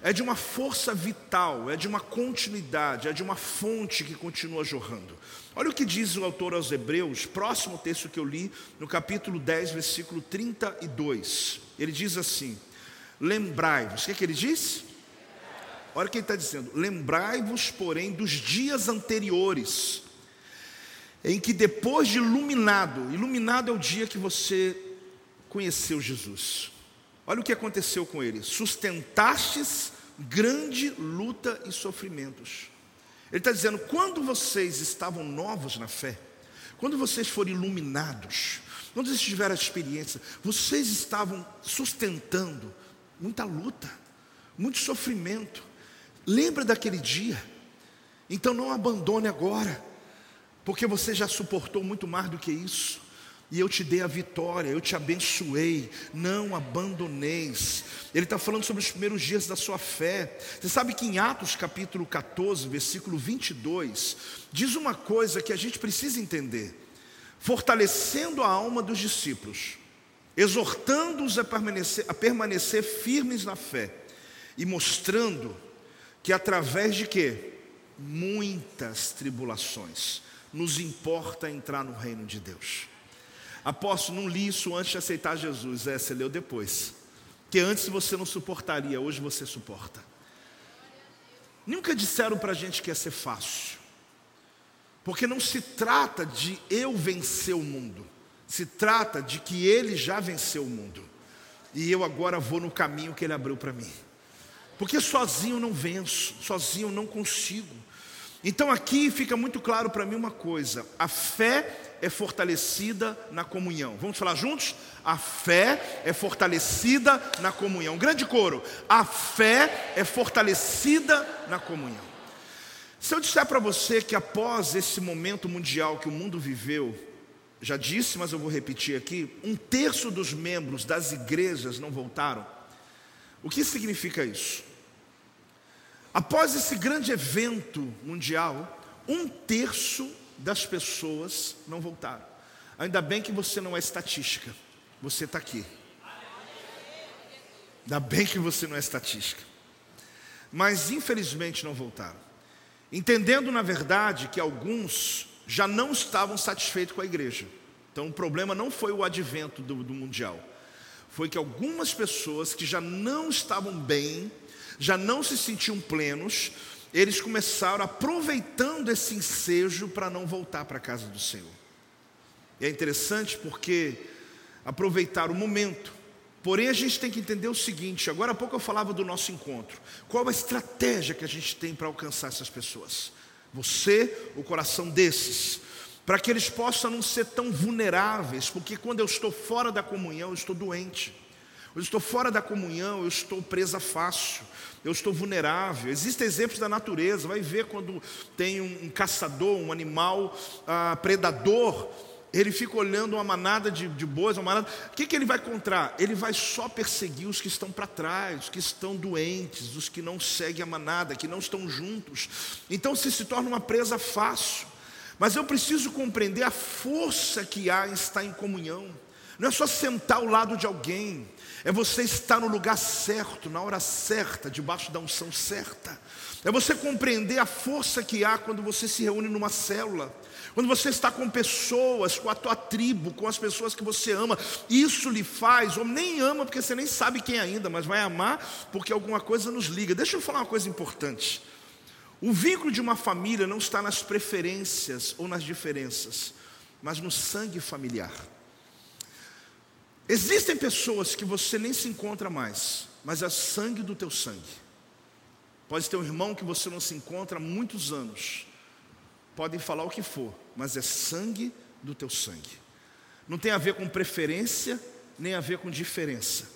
É de uma força vital, é de uma continuidade, é de uma fonte que continua jorrando. Olha o que diz o autor aos Hebreus, próximo texto que eu li, no capítulo 10, versículo 32. Ele diz assim: Lembrai-vos, o que, é que ele diz? Olha o que ele está dizendo: Lembrai-vos, porém, dos dias anteriores em que depois de iluminado, iluminado é o dia que você conheceu Jesus. Olha o que aconteceu com ele: sustentastes grande luta e sofrimentos. Ele está dizendo: quando vocês estavam novos na fé, quando vocês foram iluminados, quando vocês tiveram a experiência, vocês estavam sustentando muita luta, muito sofrimento. Lembra daquele dia? Então não abandone agora, porque você já suportou muito mais do que isso. E eu te dei a vitória, eu te abençoei, não abandoneis. Ele está falando sobre os primeiros dias da sua fé. Você sabe que em Atos capítulo 14, versículo 22, diz uma coisa que a gente precisa entender: fortalecendo a alma dos discípulos, exortando-os a permanecer, a permanecer firmes na fé e mostrando que através de quê? Muitas tribulações nos importa entrar no reino de Deus. Apóstolo, não li isso antes de aceitar Jesus. É, você leu depois. Que antes você não suportaria, hoje você suporta. Nunca disseram para a gente que ia ser fácil. Porque não se trata de eu vencer o mundo. Se trata de que ele já venceu o mundo. E eu agora vou no caminho que ele abriu para mim. Porque sozinho não venço, sozinho não consigo. Então aqui fica muito claro para mim uma coisa: a fé é fortalecida na comunhão. Vamos falar juntos? A fé é fortalecida na comunhão. grande coro. A fé é fortalecida na comunhão. Se eu disser para você que após esse momento mundial que o mundo viveu, já disse, mas eu vou repetir aqui, um terço dos membros das igrejas não voltaram. O que significa isso? Após esse grande evento mundial, um terço das pessoas não voltaram. Ainda bem que você não é estatística, você está aqui. Ainda bem que você não é estatística. Mas infelizmente não voltaram. Entendendo, na verdade, que alguns já não estavam satisfeitos com a igreja. Então o problema não foi o advento do, do Mundial, foi que algumas pessoas que já não estavam bem, já não se sentiam plenos, eles começaram aproveitando esse ensejo para não voltar para a casa do Senhor. E é interessante porque aproveitar o momento. Porém, a gente tem que entender o seguinte: agora há pouco eu falava do nosso encontro. Qual a estratégia que a gente tem para alcançar essas pessoas? Você, o coração desses, para que eles possam não ser tão vulneráveis, porque quando eu estou fora da comunhão, eu estou doente. Eu estou fora da comunhão, eu estou presa fácil, eu estou vulnerável. Existem exemplos da natureza, vai ver quando tem um, um caçador, um animal ah, predador, ele fica olhando uma manada de, de bois, uma manada. O que, que ele vai encontrar? Ele vai só perseguir os que estão para trás, os que estão doentes, os que não seguem a manada, que não estão juntos. Então se se torna uma presa fácil. Mas eu preciso compreender a força que há em estar em comunhão. Não é só sentar ao lado de alguém, é você estar no lugar certo, na hora certa, debaixo da unção certa. É você compreender a força que há quando você se reúne numa célula. Quando você está com pessoas, com a tua tribo, com as pessoas que você ama, isso lhe faz, ou nem ama porque você nem sabe quem ainda, mas vai amar porque alguma coisa nos liga. Deixa eu falar uma coisa importante. O vínculo de uma família não está nas preferências ou nas diferenças, mas no sangue familiar. Existem pessoas que você nem se encontra mais, mas é sangue do teu sangue. Pode ter um irmão que você não se encontra há muitos anos. Podem falar o que for, mas é sangue do teu sangue. Não tem a ver com preferência, nem a ver com diferença.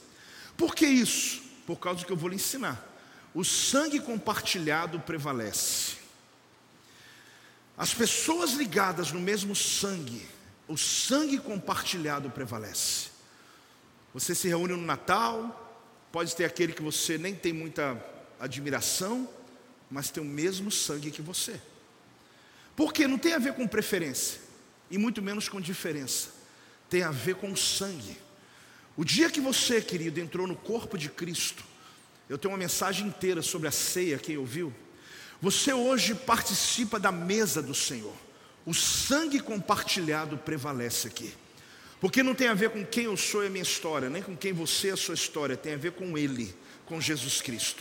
Por que isso? Por causa do que eu vou lhe ensinar. O sangue compartilhado prevalece. As pessoas ligadas no mesmo sangue, o sangue compartilhado prevalece. Você se reúne no Natal, pode ter aquele que você nem tem muita admiração, mas tem o mesmo sangue que você. Porque não tem a ver com preferência, e muito menos com diferença, tem a ver com sangue. O dia que você, querido, entrou no corpo de Cristo, eu tenho uma mensagem inteira sobre a ceia, quem ouviu? Você hoje participa da mesa do Senhor. O sangue compartilhado prevalece aqui. Porque não tem a ver com quem eu sou e a minha história, nem com quem você é a sua história, tem a ver com Ele, com Jesus Cristo.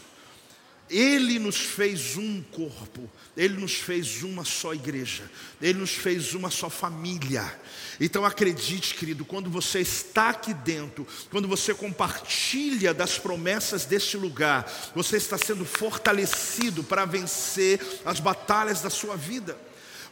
Ele nos fez um corpo, Ele nos fez uma só igreja, Ele nos fez uma só família. Então acredite, querido, quando você está aqui dentro, quando você compartilha das promessas deste lugar, você está sendo fortalecido para vencer as batalhas da sua vida.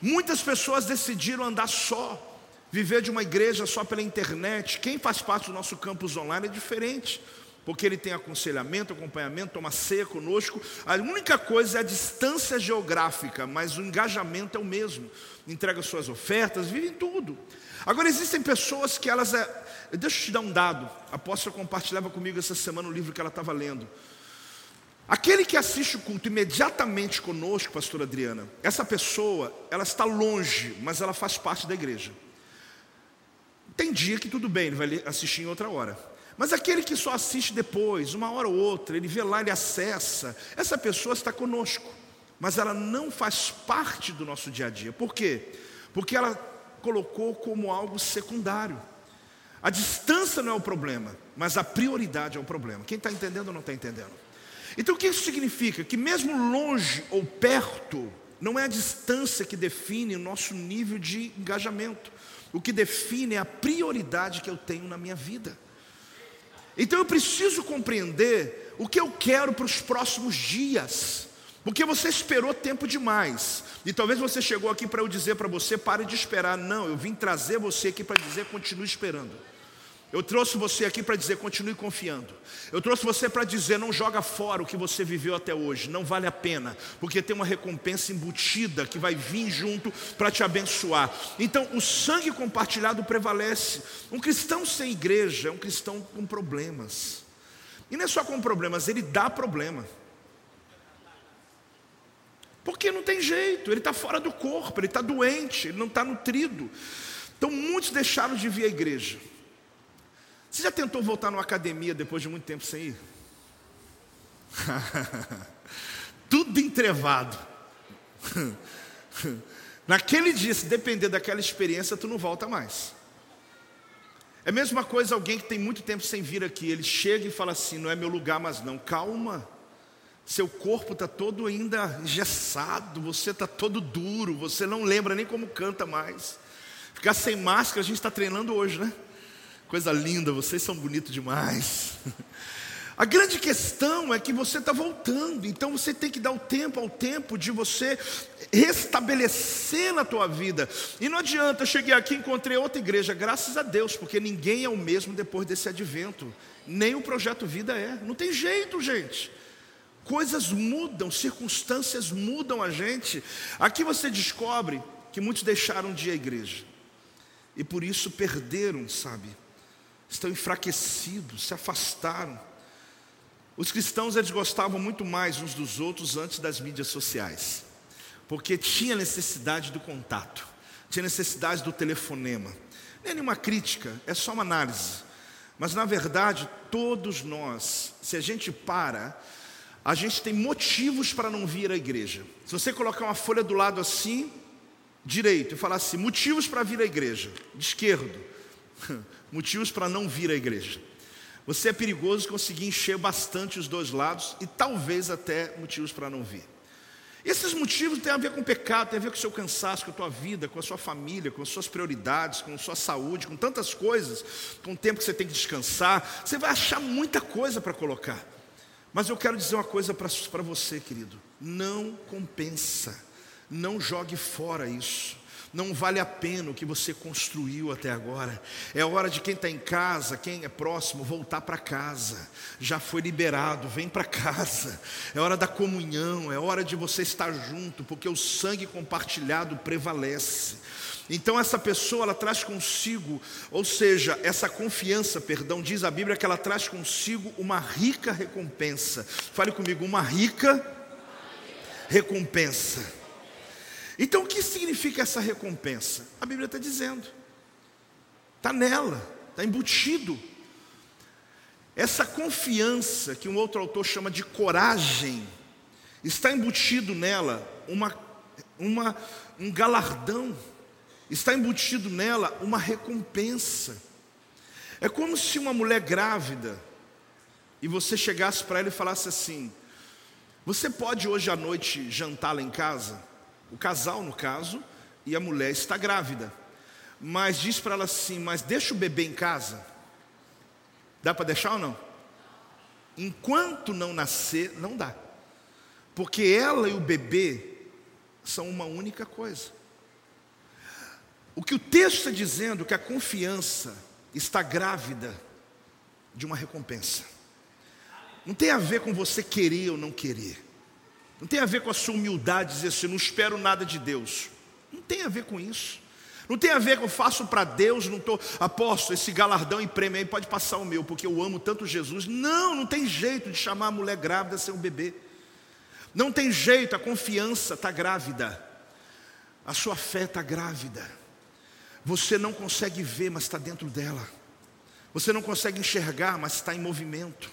Muitas pessoas decidiram andar só, Viver de uma igreja só pela internet, quem faz parte do nosso campus online é diferente, porque ele tem aconselhamento, acompanhamento, toma ceia conosco. A única coisa é a distância geográfica, mas o engajamento é o mesmo. Entrega suas ofertas, vive em tudo. Agora existem pessoas que elas é... Deixa eu te dar um dado. A apóstola compartilhava comigo essa semana o livro que ela estava lendo. Aquele que assiste o culto imediatamente conosco, pastora Adriana, essa pessoa, ela está longe, mas ela faz parte da igreja. Tem dia que tudo bem, ele vai assistir em outra hora. Mas aquele que só assiste depois, uma hora ou outra, ele vê lá, ele acessa, essa pessoa está conosco, mas ela não faz parte do nosso dia a dia. Por quê? Porque ela colocou como algo secundário. A distância não é o problema, mas a prioridade é o problema. Quem está entendendo ou não está entendendo? Então o que isso significa? Que mesmo longe ou perto, não é a distância que define o nosso nível de engajamento. O que define é a prioridade que eu tenho na minha vida. Então eu preciso compreender o que eu quero para os próximos dias. Porque você esperou tempo demais. E talvez você chegou aqui para eu dizer para você: pare de esperar. Não, eu vim trazer você aqui para dizer: continue esperando. Eu trouxe você aqui para dizer, continue confiando. Eu trouxe você para dizer, não joga fora o que você viveu até hoje, não vale a pena, porque tem uma recompensa embutida que vai vir junto para te abençoar. Então, o sangue compartilhado prevalece. Um cristão sem igreja é um cristão com problemas. E não é só com problemas, ele dá problema. Porque não tem jeito, ele está fora do corpo, ele está doente, ele não está nutrido. Então, muitos deixaram de vir à igreja. Você já tentou voltar numa academia depois de muito tempo sem ir? Tudo entrevado. Naquele dia, se depender daquela experiência, tu não volta mais. É a mesma coisa alguém que tem muito tempo sem vir aqui, ele chega e fala assim: não é meu lugar mais não. Calma. Seu corpo está todo ainda engessado, você está todo duro, você não lembra nem como canta mais. Ficar sem máscara, a gente está treinando hoje, né? Coisa linda, vocês são bonitos demais. A grande questão é que você está voltando, então você tem que dar o tempo ao tempo de você restabelecer na tua vida. E não adianta, eu cheguei aqui e encontrei outra igreja, graças a Deus, porque ninguém é o mesmo depois desse advento. Nem o projeto vida é. Não tem jeito, gente. Coisas mudam, circunstâncias mudam a gente. Aqui você descobre que muitos deixaram de ir à igreja. E por isso perderam, sabe? Estão enfraquecidos, se afastaram. Os cristãos eles gostavam muito mais uns dos outros antes das mídias sociais, porque tinha necessidade do contato, tinha necessidade do telefonema. Nem nenhuma crítica, é só uma análise. Mas na verdade, todos nós, se a gente para, a gente tem motivos para não vir à igreja. Se você colocar uma folha do lado assim, direito, e falar assim, motivos para vir à igreja, de esquerdo, motivos para não vir à igreja. Você é perigoso conseguir encher bastante os dois lados e talvez até motivos para não vir. Esses motivos têm a ver com pecado, têm a ver com o seu cansaço, com a tua vida, com a sua família, com as suas prioridades, com a sua saúde, com tantas coisas, com o tempo que você tem que descansar. Você vai achar muita coisa para colocar. Mas eu quero dizer uma coisa para você, querido: não compensa, não jogue fora isso. Não vale a pena o que você construiu até agora. É hora de quem está em casa, quem é próximo, voltar para casa. Já foi liberado, vem para casa. É hora da comunhão, é hora de você estar junto, porque o sangue compartilhado prevalece. Então essa pessoa ela traz consigo, ou seja, essa confiança, perdão, diz a Bíblia que ela traz consigo uma rica recompensa. Fale comigo, uma rica recompensa. Então o que significa essa recompensa? A Bíblia está dizendo, está nela, está embutido. Essa confiança, que um outro autor chama de coragem, está embutido nela uma, uma, um galardão, está embutido nela uma recompensa. É como se uma mulher grávida, e você chegasse para ela e falasse assim: Você pode hoje à noite jantar lá em casa? O casal no caso, e a mulher está grávida. Mas diz para ela assim: Mas deixa o bebê em casa. Dá para deixar ou não? Enquanto não nascer, não dá. Porque ela e o bebê são uma única coisa. O que o texto está dizendo é que a confiança está grávida de uma recompensa. Não tem a ver com você querer ou não querer. Não tem a ver com a sua humildade dizer assim, não espero nada de Deus. Não tem a ver com isso. Não tem a ver com eu faço para Deus, não estou, aposto, esse galardão e prêmio aí pode passar o meu, porque eu amo tanto Jesus. Não, não tem jeito de chamar a mulher grávida ser um bebê. Não tem jeito, a confiança está grávida. A sua fé está grávida. Você não consegue ver, mas está dentro dela. Você não consegue enxergar, mas está em movimento.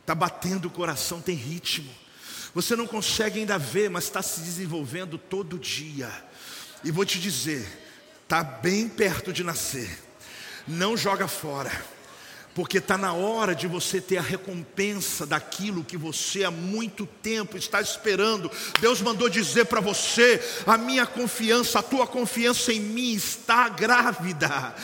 Está batendo o coração, tem ritmo. Você não consegue ainda ver, mas está se desenvolvendo todo dia. E vou te dizer, está bem perto de nascer. Não joga fora porque está na hora de você ter a recompensa daquilo que você há muito tempo está esperando. Deus mandou dizer para você: a minha confiança, a tua confiança em mim está grávida,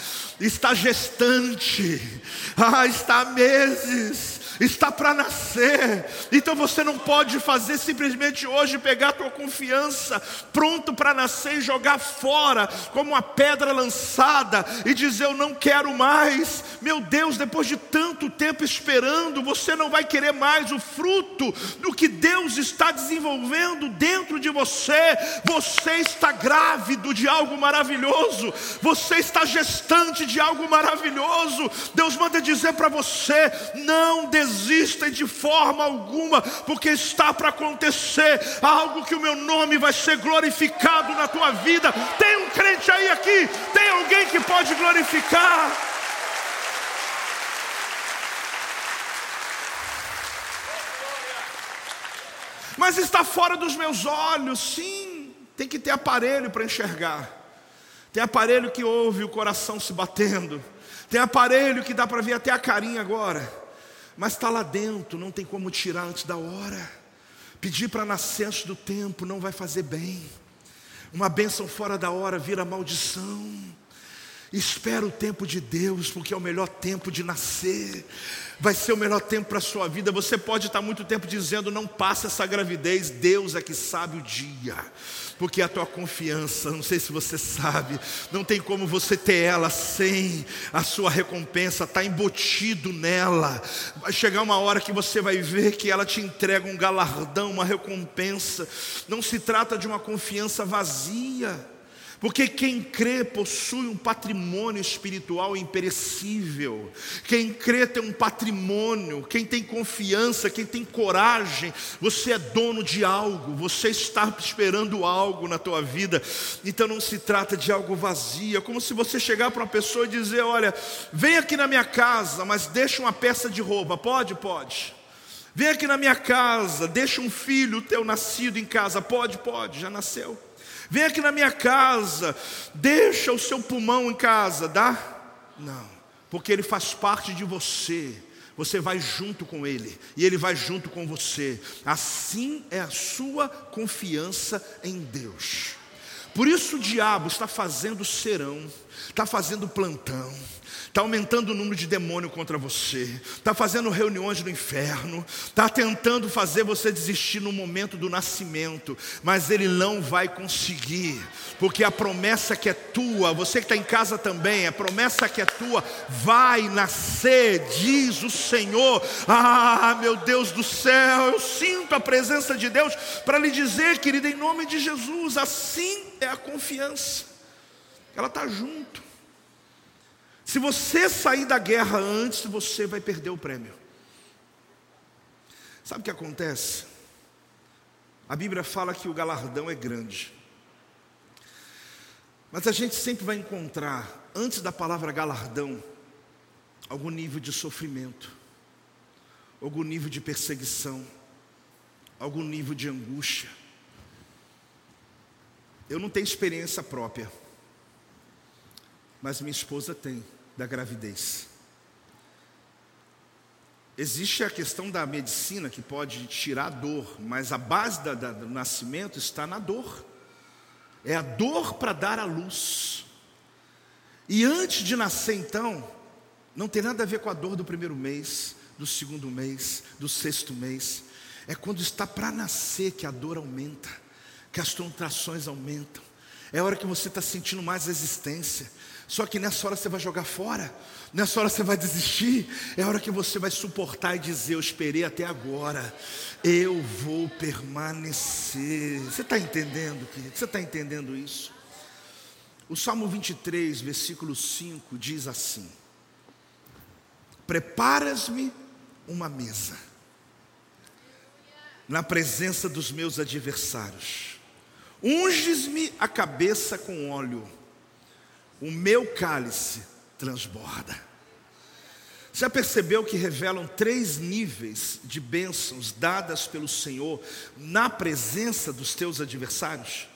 está gestante, ah, está há meses está para nascer. Então você não pode fazer simplesmente hoje pegar a tua confiança pronto para nascer e jogar fora como uma pedra lançada e dizer eu não quero mais. Meu Deus, depois de tanto tempo esperando, você não vai querer mais o fruto do que Deus está desenvolvendo dentro de você. Você está grávido de algo maravilhoso. Você está gestante de algo maravilhoso. Deus manda dizer para você: não desista desistem de forma alguma, porque está para acontecer algo que o meu nome vai ser glorificado na tua vida. Tem um crente aí aqui, tem alguém que pode glorificar. Mas está fora dos meus olhos, sim. Tem que ter aparelho para enxergar. Tem aparelho que ouve o coração se batendo. Tem aparelho que dá para ver até a carinha agora mas está lá dentro, não tem como tirar antes da hora. Pedir para nascer antes do tempo não vai fazer bem. Uma bênção fora da hora vira maldição. Espera o tempo de Deus, porque é o melhor tempo de nascer. Vai ser o melhor tempo para a sua vida. Você pode estar muito tempo dizendo, não passa essa gravidez, Deus é que sabe o dia porque a tua confiança, não sei se você sabe, não tem como você ter ela sem a sua recompensa, está embutido nela. Vai chegar uma hora que você vai ver que ela te entrega um galardão, uma recompensa. Não se trata de uma confiança vazia. Porque quem crê possui um patrimônio espiritual imperecível. Quem crê tem um patrimônio. Quem tem confiança, quem tem coragem, você é dono de algo. Você está esperando algo na tua vida. Então não se trata de algo vazio. É como se você chegar para uma pessoa e dizer: Olha, vem aqui na minha casa, mas deixa uma peça de roupa. Pode? Pode. Vem aqui na minha casa, deixa um filho teu nascido em casa. Pode? Pode, já nasceu. Vem aqui na minha casa, deixa o seu pulmão em casa, dá? Não, porque ele faz parte de você. Você vai junto com ele e ele vai junto com você. Assim é a sua confiança em Deus. Por isso o diabo está fazendo serão, está fazendo plantão está aumentando o número de demônio contra você, está fazendo reuniões no inferno, está tentando fazer você desistir no momento do nascimento, mas ele não vai conseguir, porque a promessa que é tua, você que está em casa também, a promessa que é tua vai nascer, diz o Senhor. Ah, meu Deus do céu, eu sinto a presença de Deus para lhe dizer, querida, em nome de Jesus, assim é a confiança, ela está junto. Se você sair da guerra antes, você vai perder o prêmio. Sabe o que acontece? A Bíblia fala que o galardão é grande. Mas a gente sempre vai encontrar, antes da palavra galardão, algum nível de sofrimento, algum nível de perseguição, algum nível de angústia. Eu não tenho experiência própria, mas minha esposa tem da gravidez. Existe a questão da medicina que pode tirar a dor, mas a base da, da, do nascimento está na dor. É a dor para dar a luz. E antes de nascer, então, não tem nada a ver com a dor do primeiro mês, do segundo mês, do sexto mês. É quando está para nascer que a dor aumenta, que as contrações aumentam, É a hora que você está sentindo mais resistência. Só que nessa hora você vai jogar fora. Nessa hora você vai desistir. É a hora que você vai suportar e dizer: Eu esperei até agora. Eu vou permanecer. Você está entendendo, querido? Você está entendendo isso? O Salmo 23, versículo 5 diz assim: Preparas-me uma mesa na presença dos meus adversários, unges-me a cabeça com óleo, o meu cálice transborda. Já percebeu que revelam três níveis de bênçãos dadas pelo Senhor na presença dos teus adversários?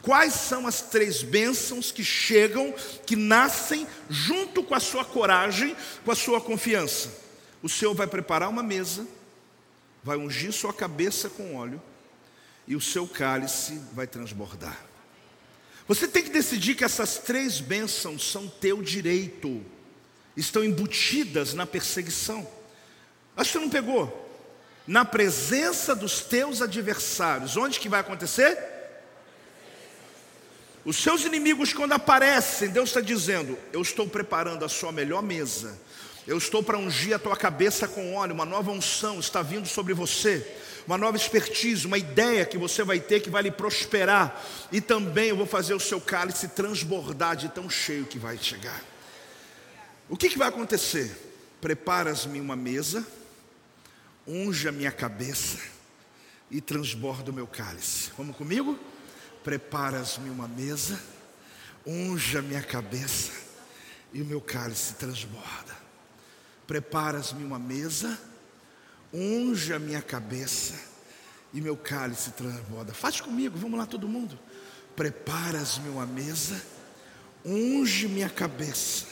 Quais são as três bênçãos que chegam, que nascem junto com a sua coragem, com a sua confiança? O Senhor vai preparar uma mesa, vai ungir sua cabeça com óleo, e o seu cálice vai transbordar. Você tem que decidir que essas três bênçãos são teu direito, estão embutidas na perseguição. Acho que você não pegou. Na presença dos teus adversários, onde que vai acontecer? Os seus inimigos, quando aparecem, Deus está dizendo: Eu estou preparando a sua melhor mesa, eu estou para ungir a tua cabeça com óleo, uma nova unção está vindo sobre você uma nova expertise, uma ideia que você vai ter que vai lhe prosperar. E também eu vou fazer o seu cálice transbordar de tão cheio que vai chegar. O que, que vai acontecer? Preparas-me uma mesa, unja minha cabeça e transborda o meu cálice. Vamos comigo? Preparas-me uma mesa, unja minha cabeça e o meu cálice transborda. Preparas-me uma mesa, unge a minha cabeça e meu cálice transborda. Faz comigo, vamos lá todo mundo. Preparas-me uma mesa, unge minha cabeça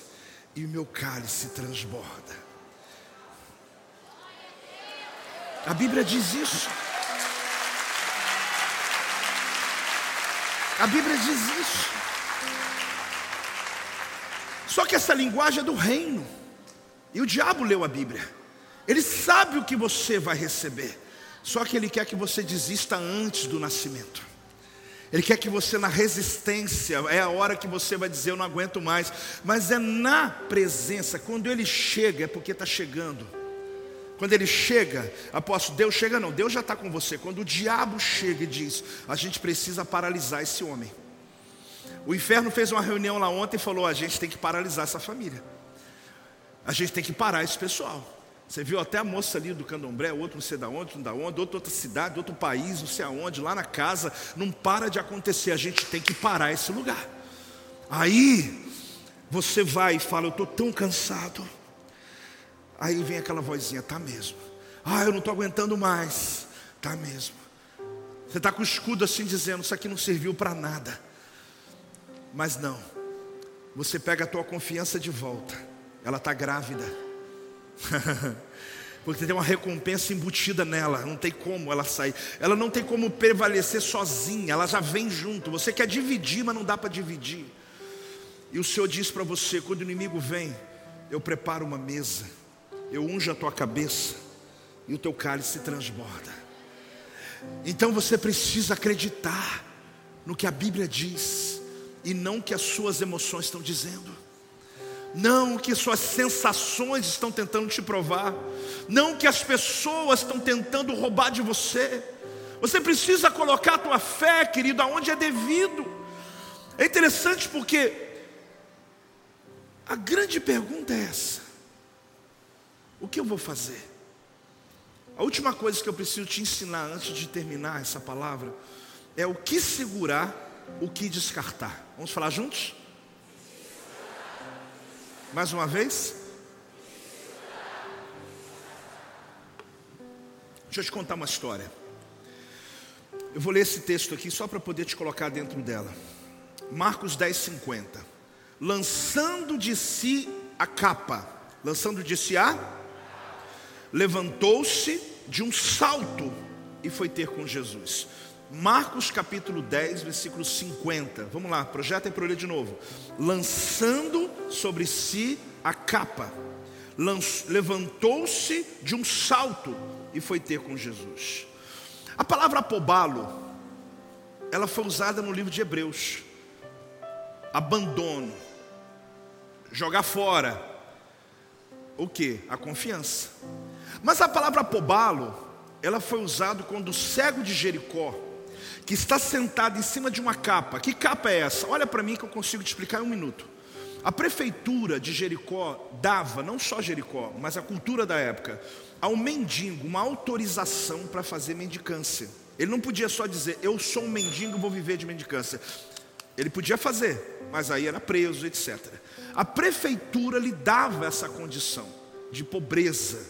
e meu cálice transborda. A Bíblia diz isso. A Bíblia diz isso. Só que essa linguagem é do reino. E o diabo leu a Bíblia. Ele sabe o que você vai receber, só que ele quer que você desista antes do nascimento. Ele quer que você, na resistência, é a hora que você vai dizer: Eu não aguento mais. Mas é na presença, quando ele chega, é porque está chegando. Quando ele chega, apóstolo, Deus chega, não, Deus já está com você. Quando o diabo chega e diz: A gente precisa paralisar esse homem. O inferno fez uma reunião lá ontem e falou: A gente tem que paralisar essa família. A gente tem que parar esse pessoal. Você viu até a moça ali do candomblé, outro não sei da onde, não da onde, outro outra cidade, outro país, não sei aonde, lá na casa, não para de acontecer, a gente tem que parar esse lugar. Aí você vai e fala, eu estou tão cansado. Aí vem aquela vozinha, tá mesmo. Ah, eu não estou aguentando mais. Tá mesmo. Você está com o escudo assim dizendo, isso aqui não serviu para nada. Mas não. Você pega a tua confiança de volta. Ela está grávida. Porque tem uma recompensa embutida nela, não tem como ela sair. Ela não tem como prevalecer sozinha, ela já vem junto. Você quer dividir, mas não dá para dividir. E o Senhor diz para você: quando o inimigo vem, eu preparo uma mesa, eu unjo a tua cabeça e o teu cálice se transborda. Então você precisa acreditar no que a Bíblia diz e não que as suas emoções estão dizendo não que suas sensações estão tentando te provar, não que as pessoas estão tentando roubar de você. Você precisa colocar a tua fé, querido, aonde é devido. É interessante porque a grande pergunta é essa: o que eu vou fazer? A última coisa que eu preciso te ensinar antes de terminar essa palavra é o que segurar, o que descartar. Vamos falar juntos? Mais uma vez. Deixa eu te contar uma história. Eu vou ler esse texto aqui só para poder te colocar dentro dela. Marcos 10, 50. Lançando de si a capa, lançando de si a, levantou-se de um salto e foi ter com Jesus. Marcos capítulo 10, versículo 50. Vamos lá, projeta aí para ler de novo. Lançando sobre si a capa, levantou-se de um salto e foi ter com Jesus. A palavra apobalo, ela foi usada no livro de Hebreus abandono, jogar fora. O que? A confiança. Mas a palavra apobalo, ela foi usada quando o cego de Jericó, que está sentado em cima de uma capa. Que capa é essa? Olha para mim que eu consigo te explicar em um minuto. A prefeitura de Jericó dava, não só Jericó, mas a cultura da época, ao mendigo uma autorização para fazer mendicância. Ele não podia só dizer, eu sou um mendigo, vou viver de mendicância. Ele podia fazer, mas aí era preso, etc. A prefeitura lhe dava essa condição de pobreza,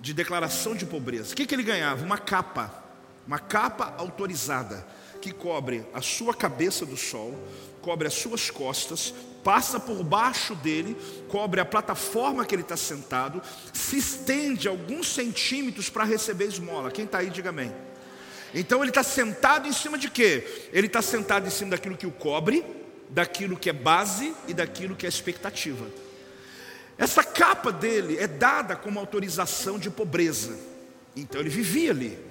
de declaração de pobreza. O que, que ele ganhava? Uma capa, uma capa autorizada, que cobre a sua cabeça do sol, cobre as suas costas, passa por baixo dele, cobre a plataforma que ele está sentado, se estende alguns centímetros para receber esmola. Quem está aí, diga amém. Então ele está sentado em cima de quê? Ele está sentado em cima daquilo que o cobre, daquilo que é base e daquilo que é expectativa. Essa capa dele é dada como autorização de pobreza. Então ele vivia ali.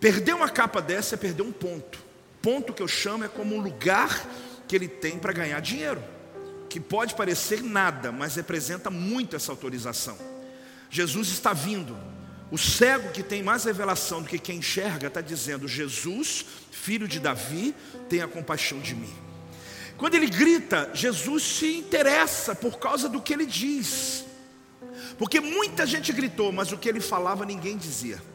Perder uma capa dessa é perder um ponto. Ponto que eu chamo é como um lugar que ele tem para ganhar dinheiro. Que pode parecer nada, mas representa muito essa autorização. Jesus está vindo. O cego que tem mais revelação do que quem enxerga está dizendo: Jesus, filho de Davi, tenha compaixão de mim. Quando ele grita, Jesus se interessa por causa do que ele diz. Porque muita gente gritou, mas o que ele falava ninguém dizia.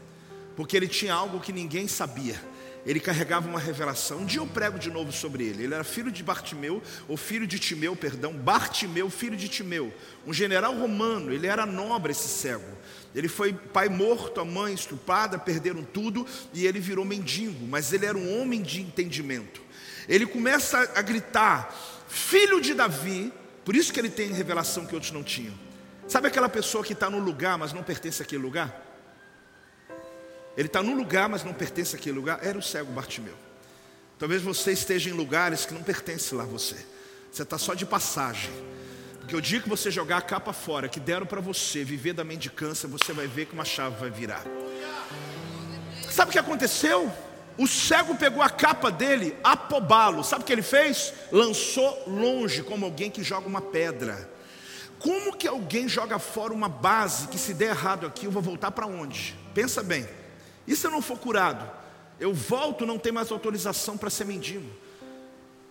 Porque ele tinha algo que ninguém sabia. Ele carregava uma revelação. Um dia eu prego de novo sobre ele. Ele era filho de Bartimeu, ou filho de Timeu, perdão, Bartimeu, filho de Timeu, um general romano. Ele era nobre esse cego. Ele foi pai morto, a mãe estuprada, perderam tudo e ele virou mendigo, mas ele era um homem de entendimento ele começa a gritar: Filho de Davi, por isso que ele tem revelação que outros não tinham. Sabe aquela pessoa que está no lugar, mas não pertence àquele lugar? Ele está no lugar, mas não pertence àquele lugar. Era o cego Bartimeu. Talvez você esteja em lugares que não pertence lá a você. Você está só de passagem. Porque o dia que você jogar a capa fora, que deram para você viver da mendicância, você vai ver que uma chave vai virar. Sabe o que aconteceu? O cego pegou a capa dele, apobalo. Sabe o que ele fez? Lançou longe, como alguém que joga uma pedra. Como que alguém joga fora uma base que se der errado aqui, eu vou voltar para onde? Pensa bem. E se eu não for curado? Eu volto, não tem mais autorização para ser mendigo.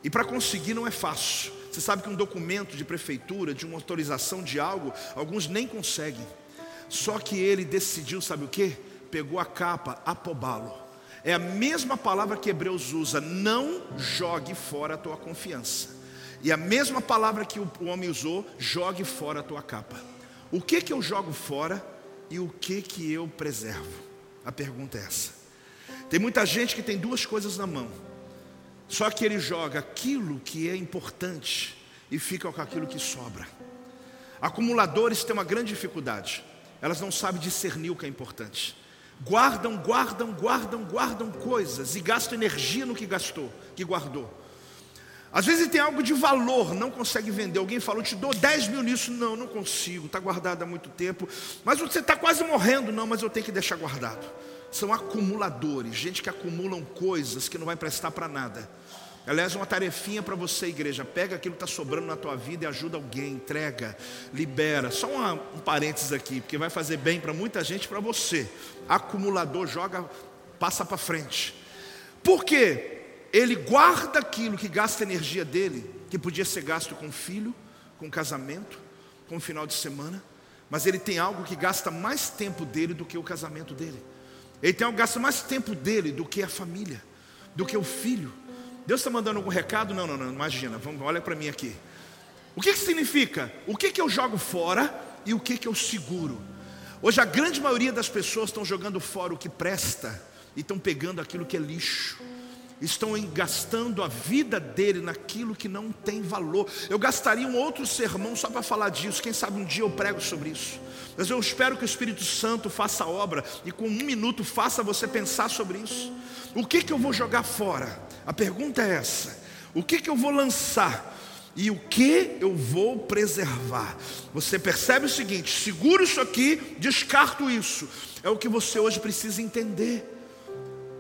E para conseguir não é fácil. Você sabe que um documento de prefeitura, de uma autorização de algo, alguns nem conseguem. Só que ele decidiu, sabe o que? Pegou a capa, apobalo é a mesma palavra que Hebreus usa: não jogue fora a tua confiança. E a mesma palavra que o homem usou: jogue fora a tua capa. O que que eu jogo fora e o que que eu preservo? A pergunta é essa. Tem muita gente que tem duas coisas na mão. Só que ele joga aquilo que é importante e fica com aquilo que sobra. Acumuladores têm uma grande dificuldade. Elas não sabem discernir o que é importante. Guardam, guardam, guardam, guardam coisas e gastam energia no que gastou, que guardou. Às vezes tem algo de valor, não consegue vender. Alguém falou, te dou 10 mil nisso. Não, não consigo, está guardado há muito tempo. Mas você está quase morrendo. Não, mas eu tenho que deixar guardado. São acumuladores, gente que acumulam coisas que não vai prestar para nada. Aliás, uma tarefinha para você, igreja. Pega aquilo que está sobrando na tua vida e ajuda alguém, entrega, libera. Só uma, um parênteses aqui, porque vai fazer bem para muita gente, para você. Acumulador, joga, passa para frente. Por quê? Ele guarda aquilo que gasta energia dele, que podia ser gasto com filho, com casamento, com final de semana, mas ele tem algo que gasta mais tempo dele do que o casamento dele. Ele tem algo que gasta mais tempo dele do que a família, do que o filho Deus está mandando algum recado? Não, não, não, imagina, vamos, olha para mim aqui. O que, que significa? O que, que eu jogo fora e o que, que eu seguro? Hoje a grande maioria das pessoas estão jogando fora o que presta e estão pegando aquilo que é lixo. Estão gastando a vida dele naquilo que não tem valor. Eu gastaria um outro sermão só para falar disso. Quem sabe um dia eu prego sobre isso. Mas eu espero que o Espírito Santo faça a obra e com um minuto faça você pensar sobre isso. O que, que eu vou jogar fora? A pergunta é essa: o que, que eu vou lançar? E o que eu vou preservar? Você percebe o seguinte: seguro isso aqui, descarto isso. É o que você hoje precisa entender.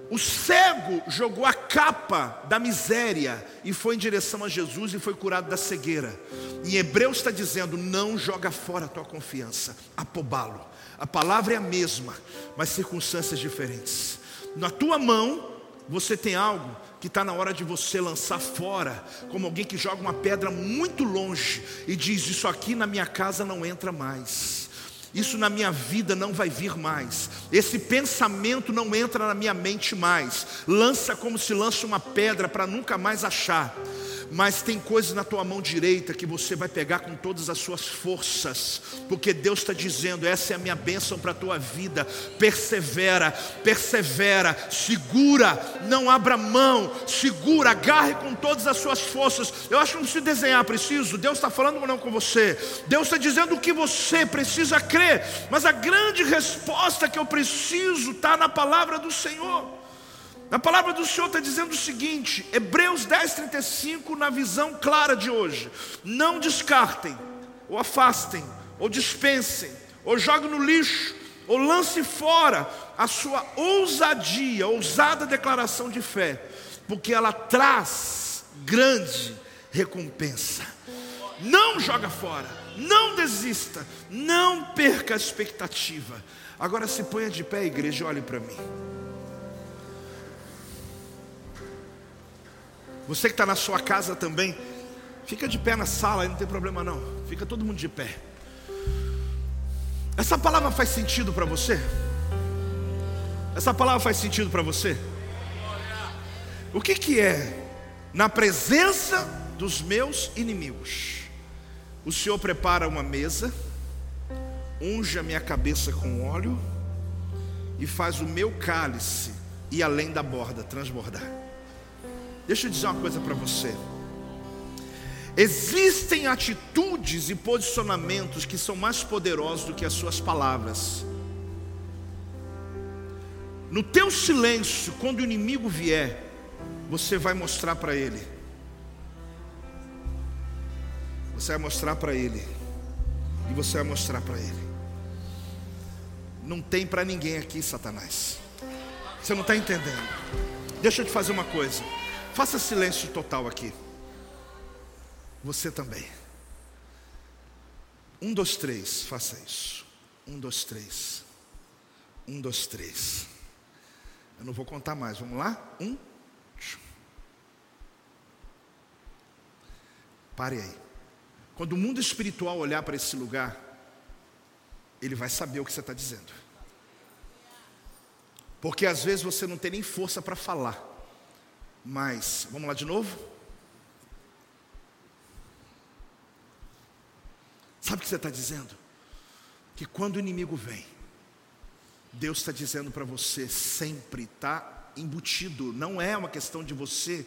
O cego jogou a capa da miséria e foi em direção a Jesus e foi curado da cegueira. Em Hebreus está dizendo: não joga fora a tua confiança, apobá-lo. A palavra é a mesma, mas circunstâncias diferentes. Na tua mão, você tem algo que está na hora de você lançar fora, como alguém que joga uma pedra muito longe e diz: Isso aqui na minha casa não entra mais. Isso na minha vida não vai vir mais. Esse pensamento não entra na minha mente mais. Lança como se lança uma pedra para nunca mais achar mas tem coisas na tua mão direita que você vai pegar com todas as suas forças, porque Deus está dizendo: essa é a minha bênção para a tua vida. Persevera, persevera, segura, não abra mão, segura, agarre com todas as suas forças. Eu acho que não preciso desenhar, preciso. Deus está falando ou não com você? Deus está dizendo o que você precisa crer, mas a grande resposta que eu preciso está na palavra do Senhor. A palavra do Senhor está dizendo o seguinte, Hebreus 10, 35, na visão clara de hoje: não descartem, ou afastem, ou dispensem, ou joguem no lixo, ou lance fora a sua ousadia, ousada declaração de fé, porque ela traz grande recompensa. Não joga fora, não desista, não perca a expectativa. Agora se ponha de pé, igreja, olhe para mim. Você que está na sua casa também, fica de pé na sala, aí não tem problema não. Fica todo mundo de pé. Essa palavra faz sentido para você? Essa palavra faz sentido para você? O que, que é? Na presença dos meus inimigos, o Senhor prepara uma mesa, unge a minha cabeça com óleo e faz o meu cálice ir além da borda, transbordar. Deixa eu dizer uma coisa para você. Existem atitudes e posicionamentos que são mais poderosos do que as suas palavras. No teu silêncio, quando o inimigo vier, você vai mostrar para ele. Você vai mostrar para ele. E você vai mostrar para ele. Não tem para ninguém aqui, Satanás. Você não está entendendo. Deixa eu te fazer uma coisa. Faça silêncio total aqui. Você também. Um, dois, três, faça isso. Um, dois, três. Um, dois, três. Eu não vou contar mais, vamos lá? Um. Pare aí. Quando o mundo espiritual olhar para esse lugar, ele vai saber o que você está dizendo. Porque às vezes você não tem nem força para falar. Mas, vamos lá de novo? Sabe o que você está dizendo? Que quando o inimigo vem, Deus está dizendo para você sempre, está embutido, não é uma questão de você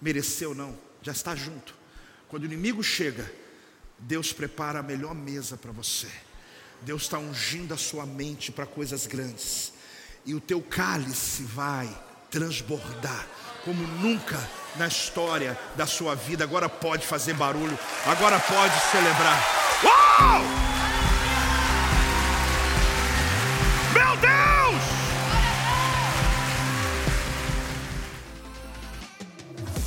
merecer ou não, já está junto. Quando o inimigo chega, Deus prepara a melhor mesa para você. Deus está ungindo a sua mente para coisas grandes. E o teu cálice vai transbordar como nunca na história da sua vida. Agora pode fazer barulho, agora pode celebrar. Uau!